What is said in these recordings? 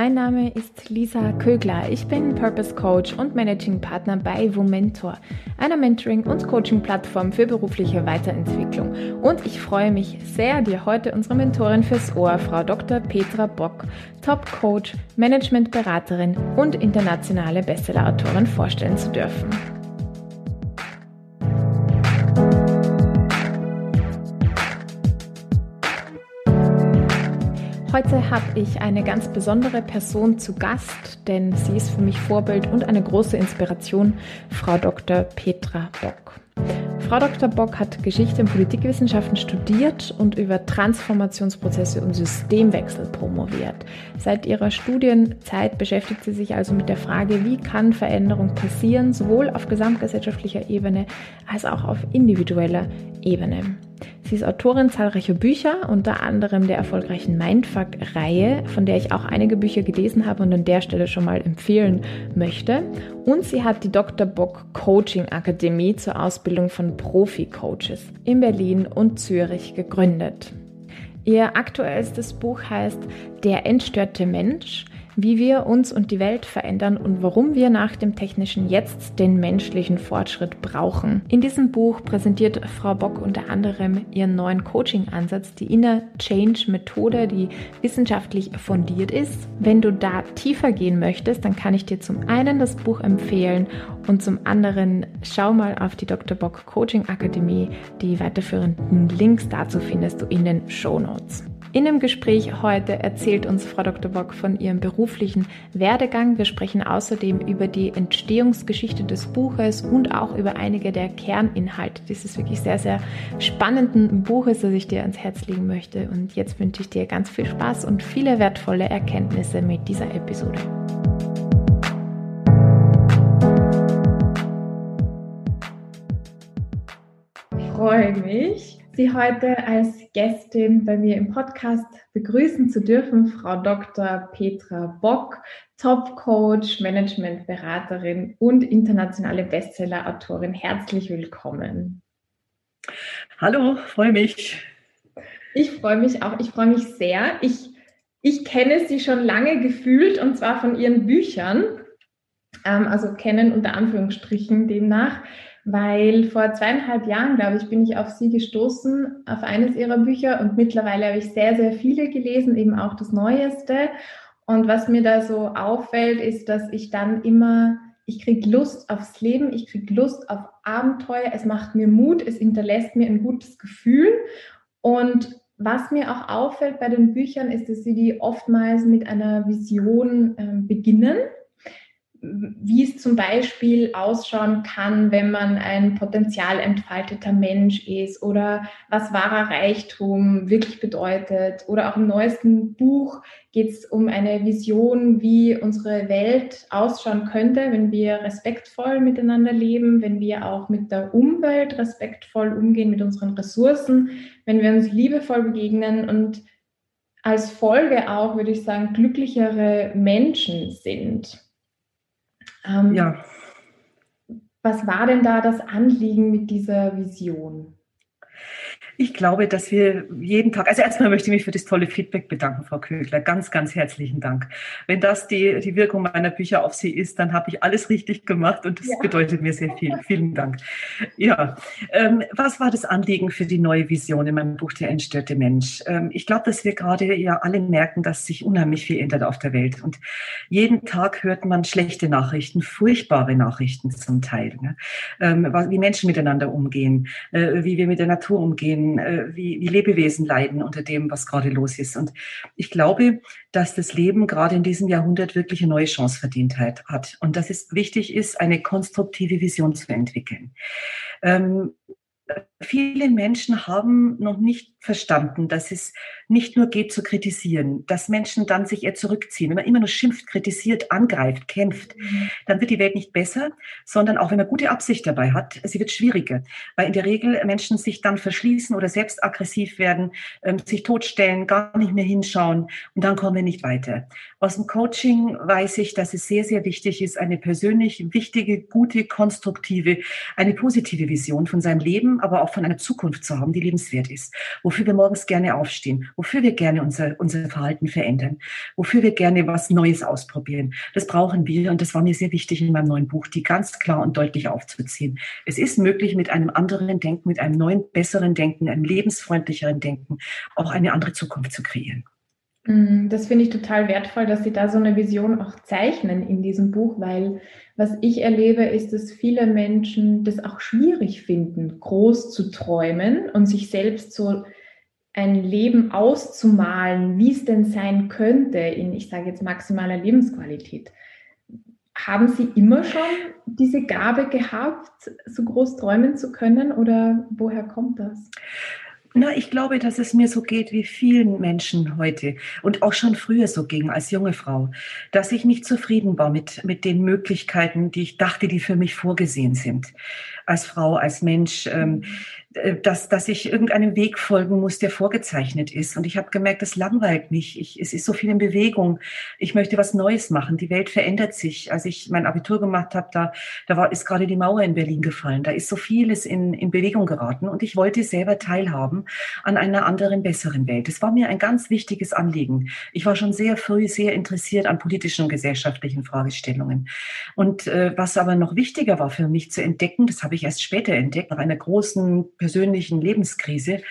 mein Name ist Lisa Kögler. Ich bin Purpose Coach und Managing Partner bei Womentor, einer Mentoring- und Coaching-Plattform für berufliche Weiterentwicklung. Und ich freue mich sehr, dir heute unsere Mentorin fürs Ohr, Frau Dr. Petra Bock, Top Coach, Managementberaterin und internationale Bestsellerautorin vorstellen zu dürfen. Heute habe ich eine ganz besondere Person zu Gast, denn sie ist für mich Vorbild und eine große Inspiration, Frau Dr. Petra Bock. Frau Dr. Bock hat Geschichte und Politikwissenschaften studiert und über Transformationsprozesse und Systemwechsel promoviert. Seit ihrer Studienzeit beschäftigt sie sich also mit der Frage, wie kann Veränderung passieren, sowohl auf gesamtgesellschaftlicher Ebene als auch auf individueller Ebene. Sie ist Autorin zahlreicher Bücher, unter anderem der erfolgreichen Mindfuck-Reihe, von der ich auch einige Bücher gelesen habe und an der Stelle schon mal empfehlen möchte. Und sie hat die Dr. Bock Coaching Akademie zur Ausbildung von Profi-Coaches in Berlin und Zürich gegründet. Ihr aktuellstes Buch heißt Der entstörte Mensch – wie wir uns und die Welt verändern und warum wir nach dem technischen Jetzt den menschlichen Fortschritt brauchen. In diesem Buch präsentiert Frau Bock unter anderem ihren neuen Coaching-Ansatz, die Inner Change Methode, die wissenschaftlich fundiert ist. Wenn du da tiefer gehen möchtest, dann kann ich dir zum einen das Buch empfehlen und zum anderen schau mal auf die Dr. Bock Coaching Akademie. Die weiterführenden Links dazu findest du in den Show Notes. In dem Gespräch heute erzählt uns Frau Dr. Bock von ihrem beruflichen Werdegang. Wir sprechen außerdem über die Entstehungsgeschichte des Buches und auch über einige der Kerninhalte dieses wirklich sehr, sehr spannenden Buches, das ich dir ans Herz legen möchte. Und jetzt wünsche ich dir ganz viel Spaß und viele wertvolle Erkenntnisse mit dieser Episode. Ich freue mich, Sie heute als Gästin bei mir im Podcast begrüßen zu dürfen, Frau Dr. Petra Bock, Top Coach, Managementberaterin und internationale Bestseller-Autorin. Herzlich willkommen. Hallo, freue mich. Ich freue mich auch. Ich freue mich sehr. Ich, ich kenne Sie schon lange gefühlt und zwar von Ihren Büchern. Ähm, also kennen unter Anführungsstrichen demnach weil vor zweieinhalb Jahren, glaube ich, bin ich auf sie gestoßen, auf eines ihrer Bücher und mittlerweile habe ich sehr, sehr viele gelesen, eben auch das Neueste. Und was mir da so auffällt, ist, dass ich dann immer, ich kriege Lust aufs Leben, ich kriege Lust auf Abenteuer, es macht mir Mut, es hinterlässt mir ein gutes Gefühl. Und was mir auch auffällt bei den Büchern, ist, dass sie die oftmals mit einer Vision äh, beginnen wie es zum Beispiel ausschauen kann, wenn man ein potenzial entfalteter Mensch ist oder was wahrer Reichtum wirklich bedeutet. Oder auch im neuesten Buch geht es um eine Vision, wie unsere Welt ausschauen könnte, wenn wir respektvoll miteinander leben, wenn wir auch mit der Umwelt respektvoll umgehen, mit unseren Ressourcen, wenn wir uns liebevoll begegnen und als Folge auch, würde ich sagen, glücklichere Menschen sind. Ähm, ja. Was war denn da das Anliegen mit dieser Vision? Ich glaube, dass wir jeden Tag, also erstmal möchte ich mich für das tolle Feedback bedanken, Frau Kögler. Ganz, ganz herzlichen Dank. Wenn das die, die Wirkung meiner Bücher auf Sie ist, dann habe ich alles richtig gemacht und das ja. bedeutet mir sehr viel. Vielen Dank. Ja, ähm, was war das Anliegen für die neue Vision in meinem Buch Der entstörte Mensch? Ähm, ich glaube, dass wir gerade ja alle merken, dass sich unheimlich viel ändert auf der Welt und jeden Tag hört man schlechte Nachrichten, furchtbare Nachrichten zum Teil, ne? ähm, wie Menschen miteinander umgehen, äh, wie wir mit der Natur umgehen, äh, wie, wie Lebewesen leiden unter dem, was gerade los ist. Und ich glaube, dass das Leben gerade in diesem Jahrhundert wirklich eine neue Chance verdient hat und dass es wichtig ist, eine konstruktive Vision zu entwickeln. Ähm, viele Menschen haben noch nicht verstanden, dass es nicht nur geht zu kritisieren, dass Menschen dann sich eher zurückziehen. Wenn man immer nur schimpft, kritisiert, angreift, kämpft, mhm. dann wird die Welt nicht besser, sondern auch wenn man gute Absicht dabei hat, sie wird schwieriger, weil in der Regel Menschen sich dann verschließen oder selbst aggressiv werden, ähm, sich totstellen, gar nicht mehr hinschauen und dann kommen wir nicht weiter. Aus dem Coaching weiß ich, dass es sehr, sehr wichtig ist, eine persönlich wichtige, gute, konstruktive, eine positive Vision von seinem Leben, aber auch auch von einer Zukunft zu haben, die lebenswert ist, wofür wir morgens gerne aufstehen, wofür wir gerne unser, unser Verhalten verändern, wofür wir gerne was Neues ausprobieren. Das brauchen wir und das war mir sehr wichtig in meinem neuen Buch, die ganz klar und deutlich aufzuziehen. Es ist möglich, mit einem anderen Denken, mit einem neuen, besseren Denken, einem lebensfreundlicheren Denken auch eine andere Zukunft zu kreieren. Mm, das finde ich total wertvoll, dass Sie da so eine Vision auch zeichnen in diesem Buch, weil was ich erlebe, ist, dass viele Menschen das auch schwierig finden, groß zu träumen und sich selbst so ein Leben auszumalen, wie es denn sein könnte in, ich sage jetzt, maximaler Lebensqualität. Haben Sie immer schon diese Gabe gehabt, so groß träumen zu können oder woher kommt das? Na, ich glaube, dass es mir so geht wie vielen Menschen heute und auch schon früher so ging als junge Frau, dass ich nicht zufrieden war mit, mit den Möglichkeiten, die ich dachte, die für mich vorgesehen sind. Als Frau, als Mensch. Ähm, äh, dass, dass ich irgendeinem Weg folgen muss, der vorgezeichnet ist. Und ich habe gemerkt, das langweilt mich. Ich, es ist so viel in Bewegung. Ich möchte was Neues machen. Die Welt verändert sich. Als ich mein Abitur gemacht habe, da, da war, ist gerade die Mauer in Berlin gefallen. Da ist so vieles in, in Bewegung geraten. Und ich wollte selber teilhaben an einer anderen, besseren Welt. Das war mir ein ganz wichtiges Anliegen. Ich war schon sehr früh sehr interessiert an politischen und gesellschaftlichen Fragestellungen. Und äh, was aber noch wichtiger war für mich zu entdecken, das habe ich erst später entdeckt, nach einer großen persönlichen Lebenskrise,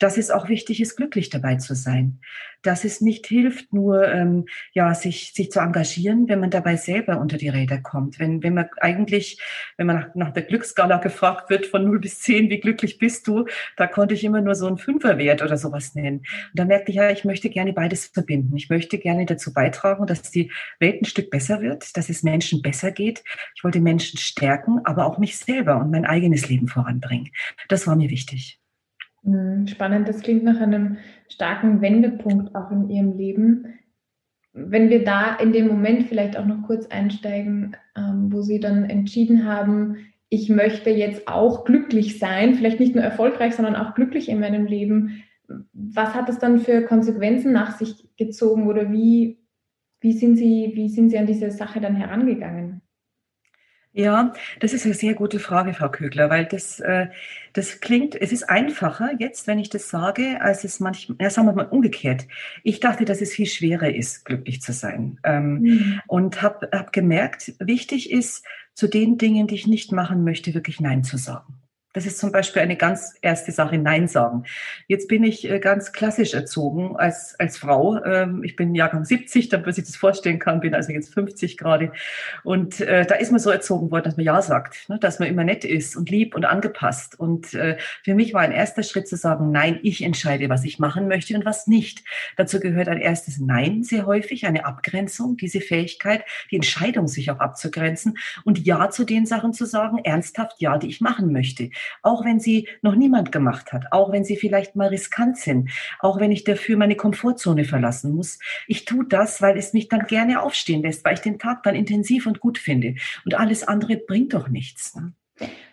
dass es auch wichtig ist, glücklich dabei zu sein. Dass es nicht hilft, nur ähm, ja, sich, sich zu engagieren, wenn man dabei selber unter die Räder kommt. Wenn, wenn man eigentlich, wenn man nach, nach der Glücksskala gefragt wird von 0 bis 10, wie glücklich bist du, da konnte ich immer nur so einen Fünferwert oder sowas nennen. Und da merkte ich ja, ich möchte gerne beides verbinden. Ich möchte gerne dazu beitragen, dass die Welt ein Stück besser wird, dass es Menschen besser geht. Ich wollte Menschen stärken, aber auch mich selber und mein eigenes Leben voranbringen. Das war mir wichtig. Hm, spannend, das klingt nach einem starken Wendepunkt auch in Ihrem Leben. Wenn wir da in dem Moment vielleicht auch noch kurz einsteigen, ähm, wo Sie dann entschieden haben, ich möchte jetzt auch glücklich sein, vielleicht nicht nur erfolgreich, sondern auch glücklich in meinem Leben. Was hat das dann für Konsequenzen nach sich gezogen oder wie, wie, sind, Sie, wie sind Sie an diese Sache dann herangegangen? Ja, das ist eine sehr gute Frage, Frau Kögler, weil das, äh, das klingt, es ist einfacher jetzt, wenn ich das sage, als es manchmal, ja, sagen wir mal umgekehrt. Ich dachte, dass es viel schwerer ist, glücklich zu sein. Ähm, mhm. Und habe hab gemerkt, wichtig ist, zu den Dingen, die ich nicht machen möchte, wirklich Nein zu sagen. Das ist zum Beispiel eine ganz erste Sache, Nein sagen. Jetzt bin ich äh, ganz klassisch erzogen als, als Frau. Ähm, ich bin Jahrgang 70, damit man sich das vorstellen kann, bin also jetzt 50 gerade. Und äh, da ist man so erzogen worden, dass man Ja sagt, ne? dass man immer nett ist und lieb und angepasst. Und äh, für mich war ein erster Schritt zu sagen, nein, ich entscheide, was ich machen möchte und was nicht. Dazu gehört ein erstes Nein sehr häufig, eine Abgrenzung, diese Fähigkeit, die Entscheidung, sich auch abzugrenzen und Ja zu den Sachen zu sagen, ernsthaft Ja, die ich machen möchte auch wenn sie noch niemand gemacht hat, auch wenn sie vielleicht mal riskant sind, auch wenn ich dafür meine Komfortzone verlassen muss. Ich tue das, weil es mich dann gerne aufstehen lässt, weil ich den Tag dann intensiv und gut finde. Und alles andere bringt doch nichts. Ne?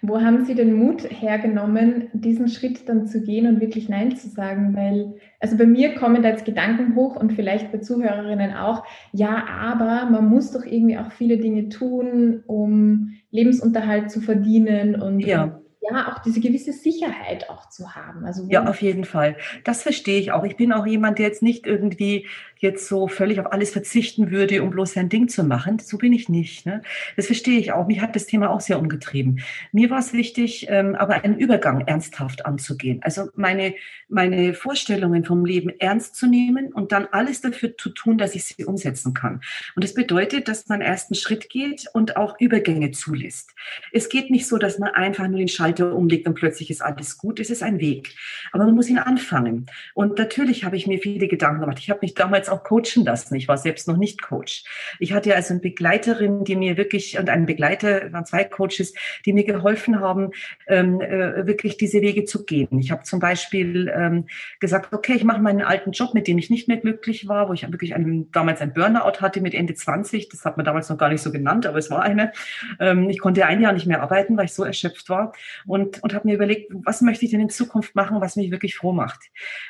Wo haben Sie den Mut hergenommen, diesen Schritt dann zu gehen und wirklich Nein zu sagen? Weil, also bei mir kommen da jetzt Gedanken hoch und vielleicht bei Zuhörerinnen auch, ja, aber man muss doch irgendwie auch viele Dinge tun, um Lebensunterhalt zu verdienen und ja ja, auch diese gewisse Sicherheit auch zu haben. Also ja, auf jeden Fall. Das verstehe ich auch. Ich bin auch jemand, der jetzt nicht irgendwie jetzt so völlig auf alles verzichten würde, um bloß sein Ding zu machen. So bin ich nicht. Ne? Das verstehe ich auch. Mich hat das Thema auch sehr umgetrieben. Mir war es wichtig, ähm, aber einen Übergang ernsthaft anzugehen. Also meine, meine Vorstellungen vom Leben ernst zu nehmen und dann alles dafür zu tun, dass ich sie umsetzen kann. Und das bedeutet, dass man erst einen Schritt geht und auch Übergänge zulässt. Es geht nicht so, dass man einfach nur den Schalter umlegt und plötzlich ist alles gut. Es ist ein Weg. Aber man muss ihn anfangen. Und natürlich habe ich mir viele Gedanken gemacht. Ich habe mich damals damals auch coachen lassen. Ich war selbst noch nicht Coach. Ich hatte also eine Begleiterin, die mir wirklich, und einen Begleiter, waren zwei Coaches, die mir geholfen haben, ähm, äh, wirklich diese Wege zu gehen. Ich habe zum Beispiel ähm, gesagt, okay, ich mache meinen alten Job, mit dem ich nicht mehr glücklich war, wo ich wirklich einen, damals ein Burnout hatte mit Ende 20. Das hat man damals noch gar nicht so genannt, aber es war eine. Ähm, ich konnte ein Jahr nicht mehr arbeiten, weil ich so erschöpft war und, und habe mir überlegt, was möchte ich denn in Zukunft machen, was mich wirklich froh macht,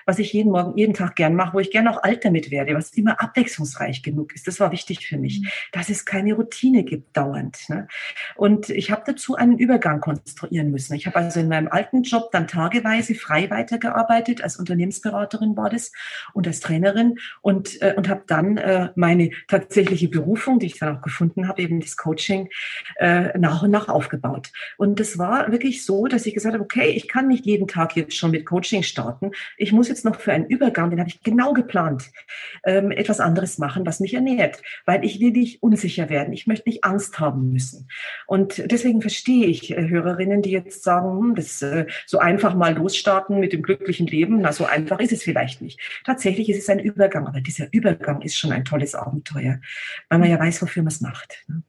was ich jeden Morgen, jeden Tag gern mache, wo ich gern auch alt damit werde werde, was immer abwechslungsreich genug ist. Das war wichtig für mich, mhm. dass es keine Routine gibt dauernd. Ne? Und ich habe dazu einen Übergang konstruieren müssen. Ich habe also in meinem alten Job dann tageweise frei weitergearbeitet, als Unternehmensberaterin war das und als Trainerin und, äh, und habe dann äh, meine tatsächliche Berufung, die ich dann auch gefunden habe, eben das Coaching, äh, nach und nach aufgebaut. Und das war wirklich so, dass ich gesagt habe, okay, ich kann nicht jeden Tag jetzt schon mit Coaching starten. Ich muss jetzt noch für einen Übergang, den habe ich genau geplant, ähm, etwas anderes machen, was mich ernährt, weil ich will nicht unsicher werden. Ich möchte nicht Angst haben müssen. Und deswegen verstehe ich äh, Hörerinnen, die jetzt sagen, hm, das äh, so einfach mal losstarten mit dem glücklichen Leben. Na, so einfach ist es vielleicht nicht. Tatsächlich ist es ein Übergang, aber dieser Übergang ist schon ein tolles Abenteuer, weil man ja weiß, wofür man es macht. Ne?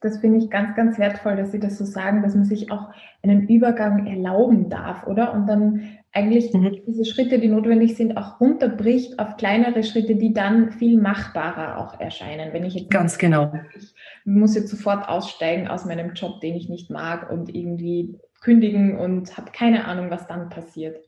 Das finde ich ganz, ganz wertvoll, dass Sie das so sagen, dass man sich auch einen Übergang erlauben darf, oder? Und dann eigentlich mhm. diese Schritte, die notwendig sind, auch runterbricht auf kleinere Schritte, die dann viel machbarer auch erscheinen. Wenn ich jetzt ganz genau, ich muss jetzt sofort aussteigen aus meinem Job, den ich nicht mag und irgendwie kündigen und habe keine Ahnung, was dann passiert.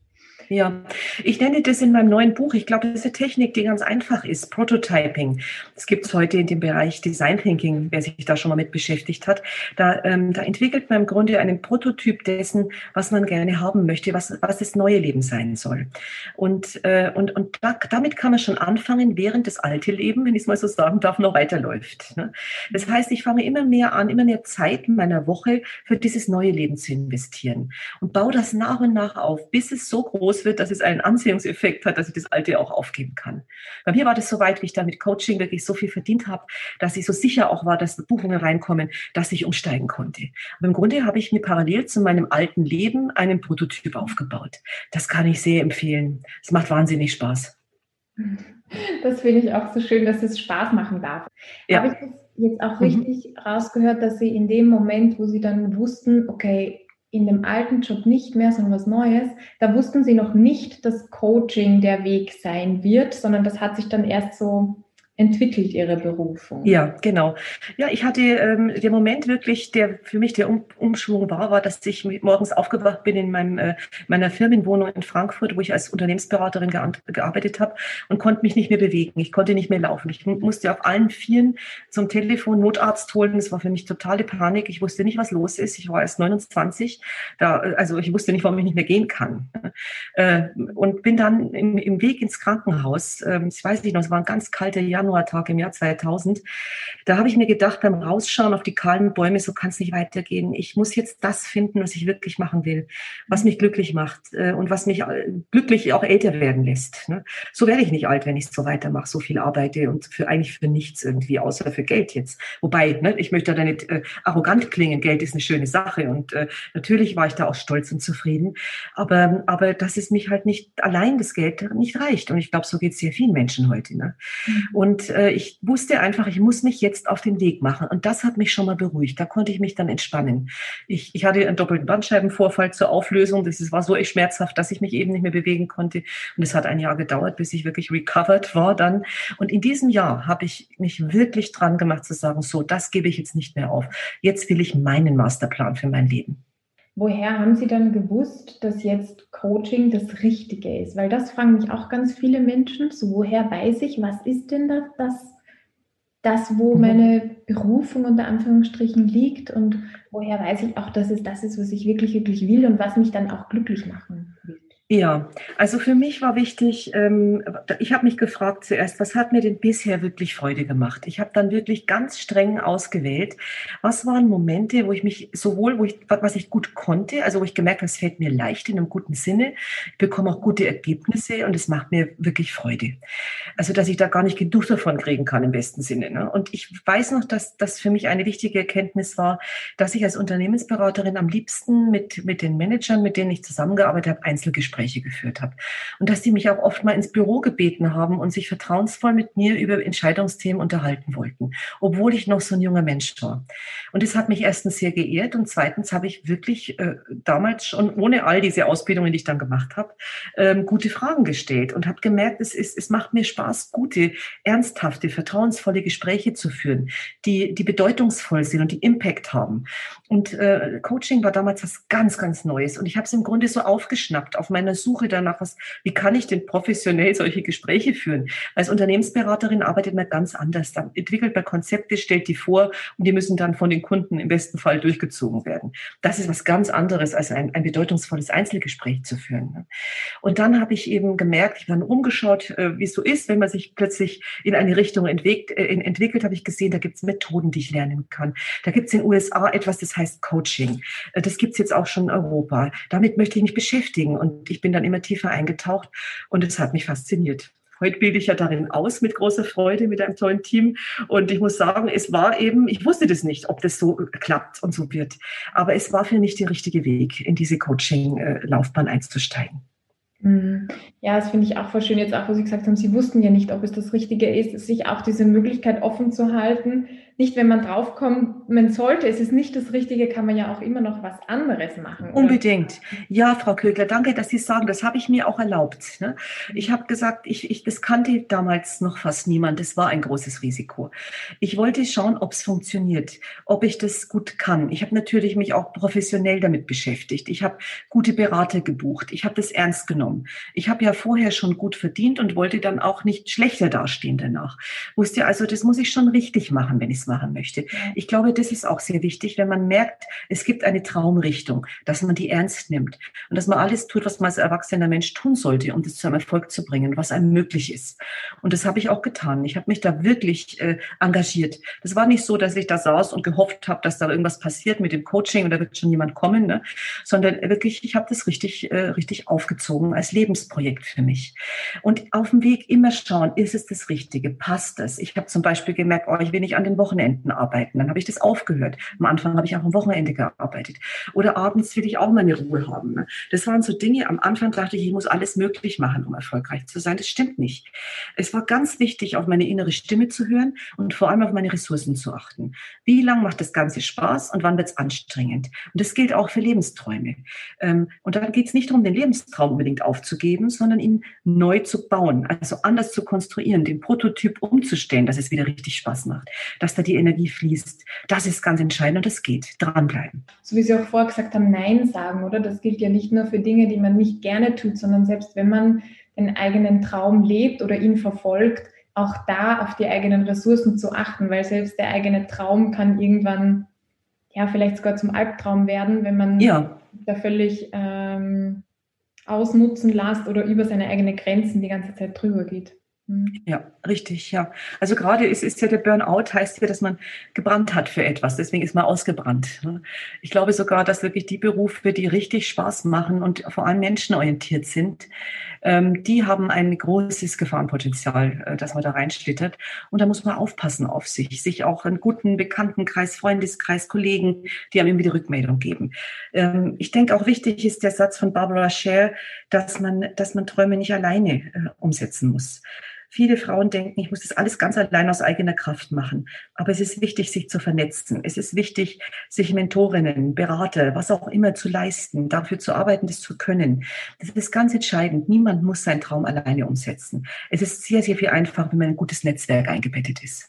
Ja, ich nenne das in meinem neuen Buch. Ich glaube, das ist eine Technik, die ganz einfach ist. Prototyping. Das gibt es heute in dem Bereich Design Thinking, wer sich da schon mal mit beschäftigt hat. Da, ähm, da entwickelt man im Grunde einen Prototyp dessen, was man gerne haben möchte, was, was das neue Leben sein soll. Und, äh, und, und da, damit kann man schon anfangen, während das alte Leben, wenn ich es mal so sagen darf, noch weiterläuft. Ne? Das heißt, ich fange immer mehr an, immer mehr Zeit meiner Woche für dieses neue Leben zu investieren und baue das nach und nach auf, bis es so groß wird, dass es einen Anziehungseffekt hat, dass ich das Alte auch aufgeben kann. Bei mir war das so weit, wie ich da mit Coaching wirklich so viel verdient habe, dass ich so sicher auch war, dass Buchungen reinkommen, dass ich umsteigen konnte. Aber im Grunde habe ich mir parallel zu meinem alten Leben einen Prototyp aufgebaut. Das kann ich sehr empfehlen. Es macht wahnsinnig Spaß. Das finde ich auch so schön, dass es Spaß machen darf. Ja. Habe ich das jetzt auch mhm. richtig mhm. rausgehört, dass Sie in dem Moment, wo Sie dann wussten, okay, in dem alten Job nicht mehr, sondern was Neues, da wussten sie noch nicht, dass Coaching der Weg sein wird, sondern das hat sich dann erst so entwickelt Ihre Berufung? Ja, genau. Ja, ich hatte ähm, der Moment wirklich, der für mich der um Umschwung war, war, dass ich morgens aufgewacht bin in meinem, äh, meiner Firmenwohnung in Frankfurt, wo ich als Unternehmensberaterin gearbeitet habe und konnte mich nicht mehr bewegen. Ich konnte nicht mehr laufen. Ich musste auf allen Vieren zum Telefon Notarzt holen. Das war für mich totale Panik. Ich wusste nicht, was los ist. Ich war erst 29. Da, also ich wusste nicht, warum ich nicht mehr gehen kann. Äh, und bin dann im, im Weg ins Krankenhaus. Äh, ich weiß nicht noch, es war ein ganz kalter Januar Januartag im Jahr 2000. Da habe ich mir gedacht, beim Rausschauen auf die kahlen Bäume, so kann es nicht weitergehen. Ich muss jetzt das finden, was ich wirklich machen will, was mich glücklich macht äh, und was mich äh, glücklich auch älter werden lässt. Ne? So werde ich nicht alt, wenn ich so weitermache, so viel arbeite und für eigentlich für nichts irgendwie, außer für Geld jetzt. Wobei, ne, ich möchte da nicht äh, arrogant klingen. Geld ist eine schöne Sache und natürlich war ich da auch stolz und zufrieden. Aber, aber dass es mich halt nicht allein das Geld nicht reicht. Und ich glaube, so geht es sehr vielen Menschen heute. Ne? Mhm. Und und äh, ich wusste einfach, ich muss mich jetzt auf den Weg machen. Und das hat mich schon mal beruhigt. Da konnte ich mich dann entspannen. Ich, ich hatte einen doppelten Bandscheibenvorfall zur Auflösung. Das war so echt schmerzhaft, dass ich mich eben nicht mehr bewegen konnte. Und es hat ein Jahr gedauert, bis ich wirklich recovered war dann. Und in diesem Jahr habe ich mich wirklich dran gemacht zu sagen, so, das gebe ich jetzt nicht mehr auf. Jetzt will ich meinen Masterplan für mein Leben. Woher haben Sie dann gewusst, dass jetzt Coaching das Richtige ist? Weil das fragen mich auch ganz viele Menschen. So, woher weiß ich, was ist denn das, das, das wo mhm. meine Berufung unter Anführungsstrichen liegt? Und woher weiß ich auch, dass es das ist, was ich wirklich, wirklich will und was mich dann auch glücklich machen will? Ja, also für mich war wichtig, ähm, ich habe mich gefragt zuerst, was hat mir denn bisher wirklich Freude gemacht? Ich habe dann wirklich ganz streng ausgewählt, was waren Momente, wo ich mich sowohl, wo ich, was ich gut konnte, also wo ich gemerkt habe, es fällt mir leicht in einem guten Sinne, ich bekomme auch gute Ergebnisse und es macht mir wirklich Freude. Also dass ich da gar nicht genug davon kriegen kann im besten Sinne. Ne? Und ich weiß noch, dass das für mich eine wichtige Erkenntnis war, dass ich als Unternehmensberaterin am liebsten mit, mit den Managern, mit denen ich zusammengearbeitet habe, Einzelgespräche Gespräche geführt habe. Und dass die mich auch oft mal ins Büro gebeten haben und sich vertrauensvoll mit mir über Entscheidungsthemen unterhalten wollten, obwohl ich noch so ein junger Mensch war. Und das hat mich erstens sehr geehrt und zweitens habe ich wirklich äh, damals schon, ohne all diese Ausbildungen, die ich dann gemacht habe, ähm, gute Fragen gestellt und habe gemerkt, es, ist, es macht mir Spaß, gute, ernsthafte, vertrauensvolle Gespräche zu führen, die, die bedeutungsvoll sind und die Impact haben. Und äh, Coaching war damals was ganz, ganz Neues und ich habe es im Grunde so aufgeschnappt auf meiner der Suche danach, was, wie kann ich denn professionell solche Gespräche führen? Als Unternehmensberaterin arbeitet man ganz anders. Dann entwickelt man Konzepte, stellt die vor und die müssen dann von den Kunden im besten Fall durchgezogen werden. Das ist was ganz anderes, als ein, ein bedeutungsvolles Einzelgespräch zu führen. Ne? Und dann habe ich eben gemerkt, ich habe umgeschaut, äh, wie es so ist, wenn man sich plötzlich in eine Richtung entwickelt, äh, entwickelt habe ich gesehen, da gibt es Methoden, die ich lernen kann. Da gibt es in den USA etwas, das heißt Coaching. Äh, das gibt es jetzt auch schon in Europa. Damit möchte ich mich beschäftigen und ich bin dann immer tiefer eingetaucht und es hat mich fasziniert. Heute bilde ich ja darin aus mit großer Freude, mit einem tollen Team. Und ich muss sagen, es war eben, ich wusste das nicht, ob das so klappt und so wird. Aber es war für mich der richtige Weg, in diese Coaching-Laufbahn einzusteigen. Mhm. Ja, das finde ich auch voll schön, jetzt auch, wo Sie gesagt haben, Sie wussten ja nicht, ob es das Richtige ist, sich auch diese Möglichkeit offen zu halten, nicht, wenn man draufkommt, man sollte, es ist nicht das Richtige, kann man ja auch immer noch was anderes machen. Oder? Unbedingt. Ja, Frau Kögler, danke, dass Sie sagen, das habe ich mir auch erlaubt. Ne? Ich habe gesagt, ich, ich, das kannte damals noch fast niemand, das war ein großes Risiko. Ich wollte schauen, ob es funktioniert, ob ich das gut kann. Ich habe natürlich mich auch professionell damit beschäftigt. Ich habe gute Berater gebucht. Ich habe das ernst genommen. Ich habe ja vorher schon gut verdient und wollte dann auch nicht schlechter dastehen danach. Wusste also, das muss ich schon richtig machen, wenn ich es machen möchte. Ich glaube, das ist auch sehr wichtig, wenn man merkt, es gibt eine Traumrichtung, dass man die ernst nimmt und dass man alles tut, was man als erwachsener Mensch tun sollte, um das zu einem Erfolg zu bringen, was einem möglich ist. Und das habe ich auch getan. Ich habe mich da wirklich äh, engagiert. Das war nicht so, dass ich da saß und gehofft habe, dass da irgendwas passiert mit dem Coaching und da wird schon jemand kommen, ne? sondern wirklich, ich habe das richtig, äh, richtig aufgezogen als Lebensprojekt für mich. Und auf dem Weg immer schauen, ist es das Richtige? Passt es? Ich habe zum Beispiel gemerkt, oh, ich will nicht an den Wochenenden Wochenenden arbeiten. Dann habe ich das aufgehört. Am Anfang habe ich auch am Wochenende gearbeitet. Oder abends will ich auch meine Ruhe haben. Ne? Das waren so Dinge, am Anfang dachte ich, ich muss alles möglich machen, um erfolgreich zu sein. Das stimmt nicht. Es war ganz wichtig, auf meine innere Stimme zu hören und vor allem auf meine Ressourcen zu achten. Wie lange macht das Ganze Spaß und wann wird es anstrengend? Und das gilt auch für Lebensträume. Ähm, und dann geht es nicht darum, den Lebenstraum unbedingt aufzugeben, sondern ihn neu zu bauen, also anders zu konstruieren, den Prototyp umzustellen, dass es wieder richtig Spaß macht, dass da die Energie fließt. Das ist ganz entscheidend und das geht. Dranbleiben. So wie Sie auch vorher gesagt haben, Nein sagen, oder? Das gilt ja nicht nur für Dinge, die man nicht gerne tut, sondern selbst wenn man den eigenen Traum lebt oder ihn verfolgt, auch da auf die eigenen Ressourcen zu achten, weil selbst der eigene Traum kann irgendwann ja vielleicht sogar zum Albtraum werden, wenn man ja. da völlig ähm, ausnutzen lässt oder über seine eigenen Grenzen die ganze Zeit drüber geht. Mhm. Ja, richtig, ja. Also gerade ist, ist ja der Burnout, heißt ja, dass man gebrannt hat für etwas. Deswegen ist man ausgebrannt. Ne? Ich glaube sogar, dass wirklich die Berufe, die richtig Spaß machen und vor allem menschenorientiert sind, ähm, die haben ein großes Gefahrenpotenzial, äh, dass man da reinschlittert. Und da muss man aufpassen auf sich, sich auch einen guten Bekanntenkreis, Freundeskreis, Kollegen, die einem immer die Rückmeldung geben. Ähm, ich denke auch wichtig ist der Satz von Barbara Scher, dass man, dass man Träume nicht alleine äh, umsetzen muss. Viele Frauen denken, ich muss das alles ganz allein aus eigener Kraft machen. Aber es ist wichtig, sich zu vernetzen. Es ist wichtig, sich Mentorinnen, Berater, was auch immer zu leisten, dafür zu arbeiten, das zu können. Das ist ganz entscheidend. Niemand muss seinen Traum alleine umsetzen. Es ist sehr, sehr viel einfacher, wenn man ein gutes Netzwerk eingebettet ist.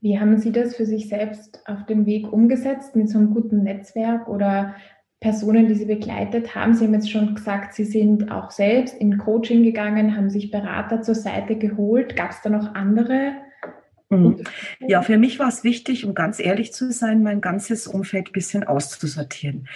Wie haben Sie das für sich selbst auf dem Weg umgesetzt mit so einem guten Netzwerk oder Personen, die Sie begleitet haben. Sie haben jetzt schon gesagt, Sie sind auch selbst in Coaching gegangen, haben sich Berater zur Seite geholt. Gab es da noch andere. Ja, für mich war es wichtig, um ganz ehrlich zu sein, mein ganzes Umfeld ein bisschen auszusortieren.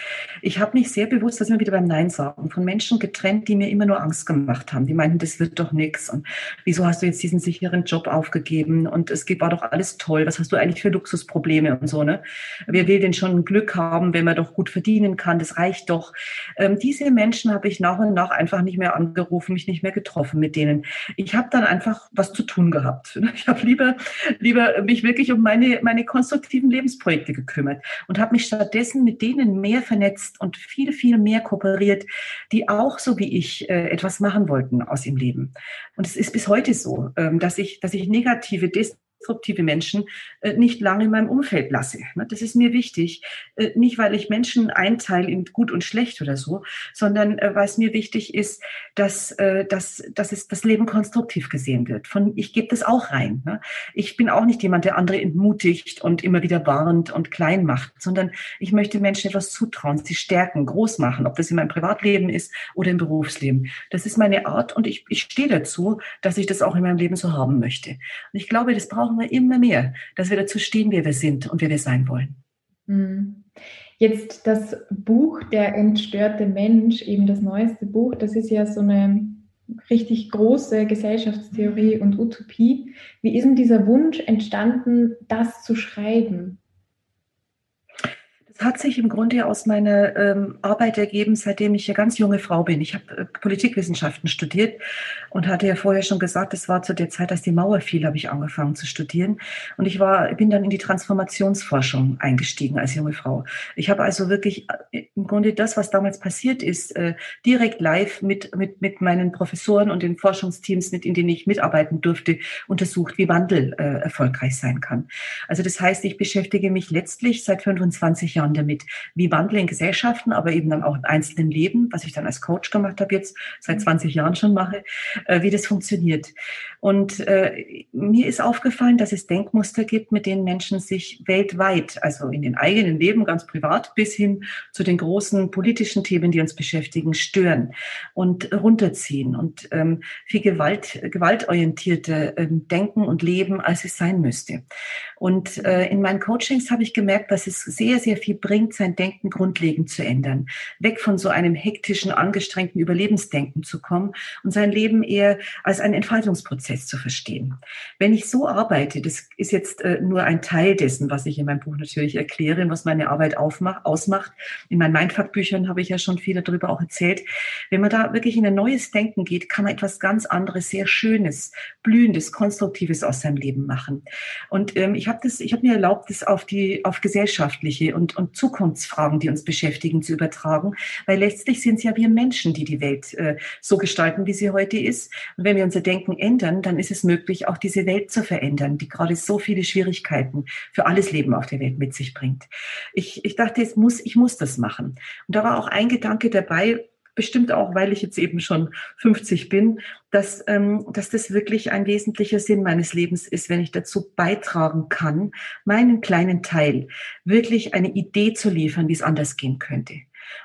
Ich habe mich sehr bewusst, dass wir wieder beim Nein sagen, von Menschen getrennt, die mir immer nur Angst gemacht haben. Die meinten, das wird doch nichts. Und wieso hast du jetzt diesen sicheren Job aufgegeben? Und es war doch alles toll. Was hast du eigentlich für Luxusprobleme und so, ne? Wer will denn schon Glück haben, wenn man doch gut verdienen kann? Das reicht doch. Ähm, diese Menschen habe ich nach und nach einfach nicht mehr angerufen, mich nicht mehr getroffen mit denen. Ich habe dann einfach was zu tun gehabt. Ich habe lieber lieber mich wirklich um meine, meine konstruktiven Lebensprojekte gekümmert und habe mich stattdessen mit denen mehr vernetzt und viel, viel mehr kooperiert, die auch so wie ich äh, etwas machen wollten aus ihrem Leben. Und es ist bis heute so, ähm, dass ich, dass ich negative, konstruktive Menschen äh, nicht lange in meinem Umfeld lasse. Ne? Das ist mir wichtig. Äh, nicht, weil ich Menschen einteile in gut und schlecht oder so, sondern äh, weil es mir wichtig ist, dass, dass, dass es das Leben konstruktiv gesehen wird. Von, ich gebe das auch rein. Ne? Ich bin auch nicht jemand, der andere entmutigt und immer wieder warnt und klein macht, sondern ich möchte Menschen etwas zutrauen, sie stärken, groß machen, ob das in meinem Privatleben ist oder im Berufsleben. Das ist meine Art und ich, ich stehe dazu, dass ich das auch in meinem Leben so haben möchte. Und ich glaube, das brauchen brauchen wir immer mehr, dass wir dazu stehen, wer wir sind und wer wir sein wollen. Hm. Jetzt das Buch Der entstörte Mensch, eben das neueste Buch, das ist ja so eine richtig große Gesellschaftstheorie und Utopie. Wie ist denn dieser Wunsch entstanden, das zu schreiben? Hat sich im Grunde aus meiner ähm, Arbeit ergeben, seitdem ich eine ganz junge Frau bin. Ich habe äh, Politikwissenschaften studiert und hatte ja vorher schon gesagt, es war zu der Zeit, als die Mauer fiel, habe ich angefangen zu studieren. Und ich war, bin dann in die Transformationsforschung eingestiegen als junge Frau. Ich habe also wirklich äh, im Grunde das, was damals passiert ist, äh, direkt live mit, mit, mit meinen Professoren und den Forschungsteams, mit in denen ich mitarbeiten durfte, untersucht, wie Wandel äh, erfolgreich sein kann. Also das heißt, ich beschäftige mich letztlich seit 25 Jahren Jahren damit, wie Wandel in Gesellschaften, aber eben dann auch im einzelnen Leben, was ich dann als Coach gemacht habe, jetzt seit 20 Jahren schon mache, äh, wie das funktioniert. Und äh, mir ist aufgefallen, dass es Denkmuster gibt, mit denen Menschen sich weltweit, also in den eigenen Leben, ganz privat, bis hin zu den großen politischen Themen, die uns beschäftigen, stören und runterziehen und ähm, viel Gewalt, gewaltorientierte ähm, Denken und Leben, als es sein müsste. Und äh, in meinen Coachings habe ich gemerkt, dass es sehr, sehr viel bringt, sein Denken grundlegend zu ändern. Weg von so einem hektischen, angestrengten Überlebensdenken zu kommen und sein Leben eher als einen Entfaltungsprozess zu verstehen. Wenn ich so arbeite, das ist jetzt äh, nur ein Teil dessen, was ich in meinem Buch natürlich erkläre, was meine Arbeit aufmacht, ausmacht. In meinen Mindfuck-Büchern habe ich ja schon viel darüber auch erzählt. Wenn man da wirklich in ein neues Denken geht, kann man etwas ganz anderes, sehr Schönes, Blühendes, Konstruktives aus seinem Leben machen. Und ähm, ich habe das, mir erlaubt, das auf die, auf gesellschaftliche und, und Zukunftsfragen, die uns beschäftigen, zu übertragen, weil letztlich sind es ja wir Menschen, die die Welt äh, so gestalten, wie sie heute ist. Und wenn wir unser Denken ändern, dann ist es möglich, auch diese Welt zu verändern, die gerade so viele Schwierigkeiten für alles Leben auf der Welt mit sich bringt. Ich, ich dachte, es muss, ich muss das machen. Und da war auch ein Gedanke dabei, bestimmt auch, weil ich jetzt eben schon 50 bin, dass, ähm, dass das wirklich ein wesentlicher Sinn meines Lebens ist, wenn ich dazu beitragen kann, meinen kleinen Teil wirklich eine Idee zu liefern, wie es anders gehen könnte.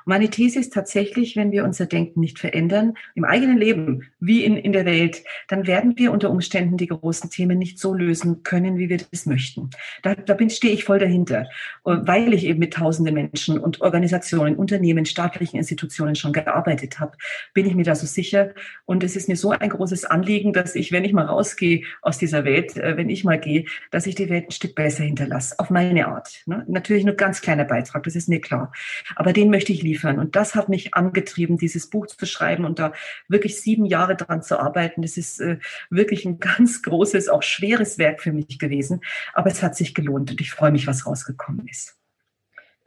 Meine These ist tatsächlich, wenn wir unser Denken nicht verändern, im eigenen Leben wie in, in der Welt, dann werden wir unter Umständen die großen Themen nicht so lösen können, wie wir das möchten. Da, da bin, stehe ich voll dahinter, weil ich eben mit tausenden Menschen und Organisationen, Unternehmen, staatlichen Institutionen schon gearbeitet habe, bin ich mir da so sicher. Und es ist mir so ein großes Anliegen, dass ich, wenn ich mal rausgehe aus dieser Welt, äh, wenn ich mal gehe, dass ich die Welt ein Stück besser hinterlasse, auf meine Art. Ne? Natürlich nur ganz kleiner Beitrag, das ist mir klar. Aber den möchte ich liefern. Und das hat mich angetrieben, dieses Buch zu schreiben und da wirklich sieben Jahre dran zu arbeiten. Das ist äh, wirklich ein ganz großes, auch schweres Werk für mich gewesen. Aber es hat sich gelohnt und ich freue mich, was rausgekommen ist.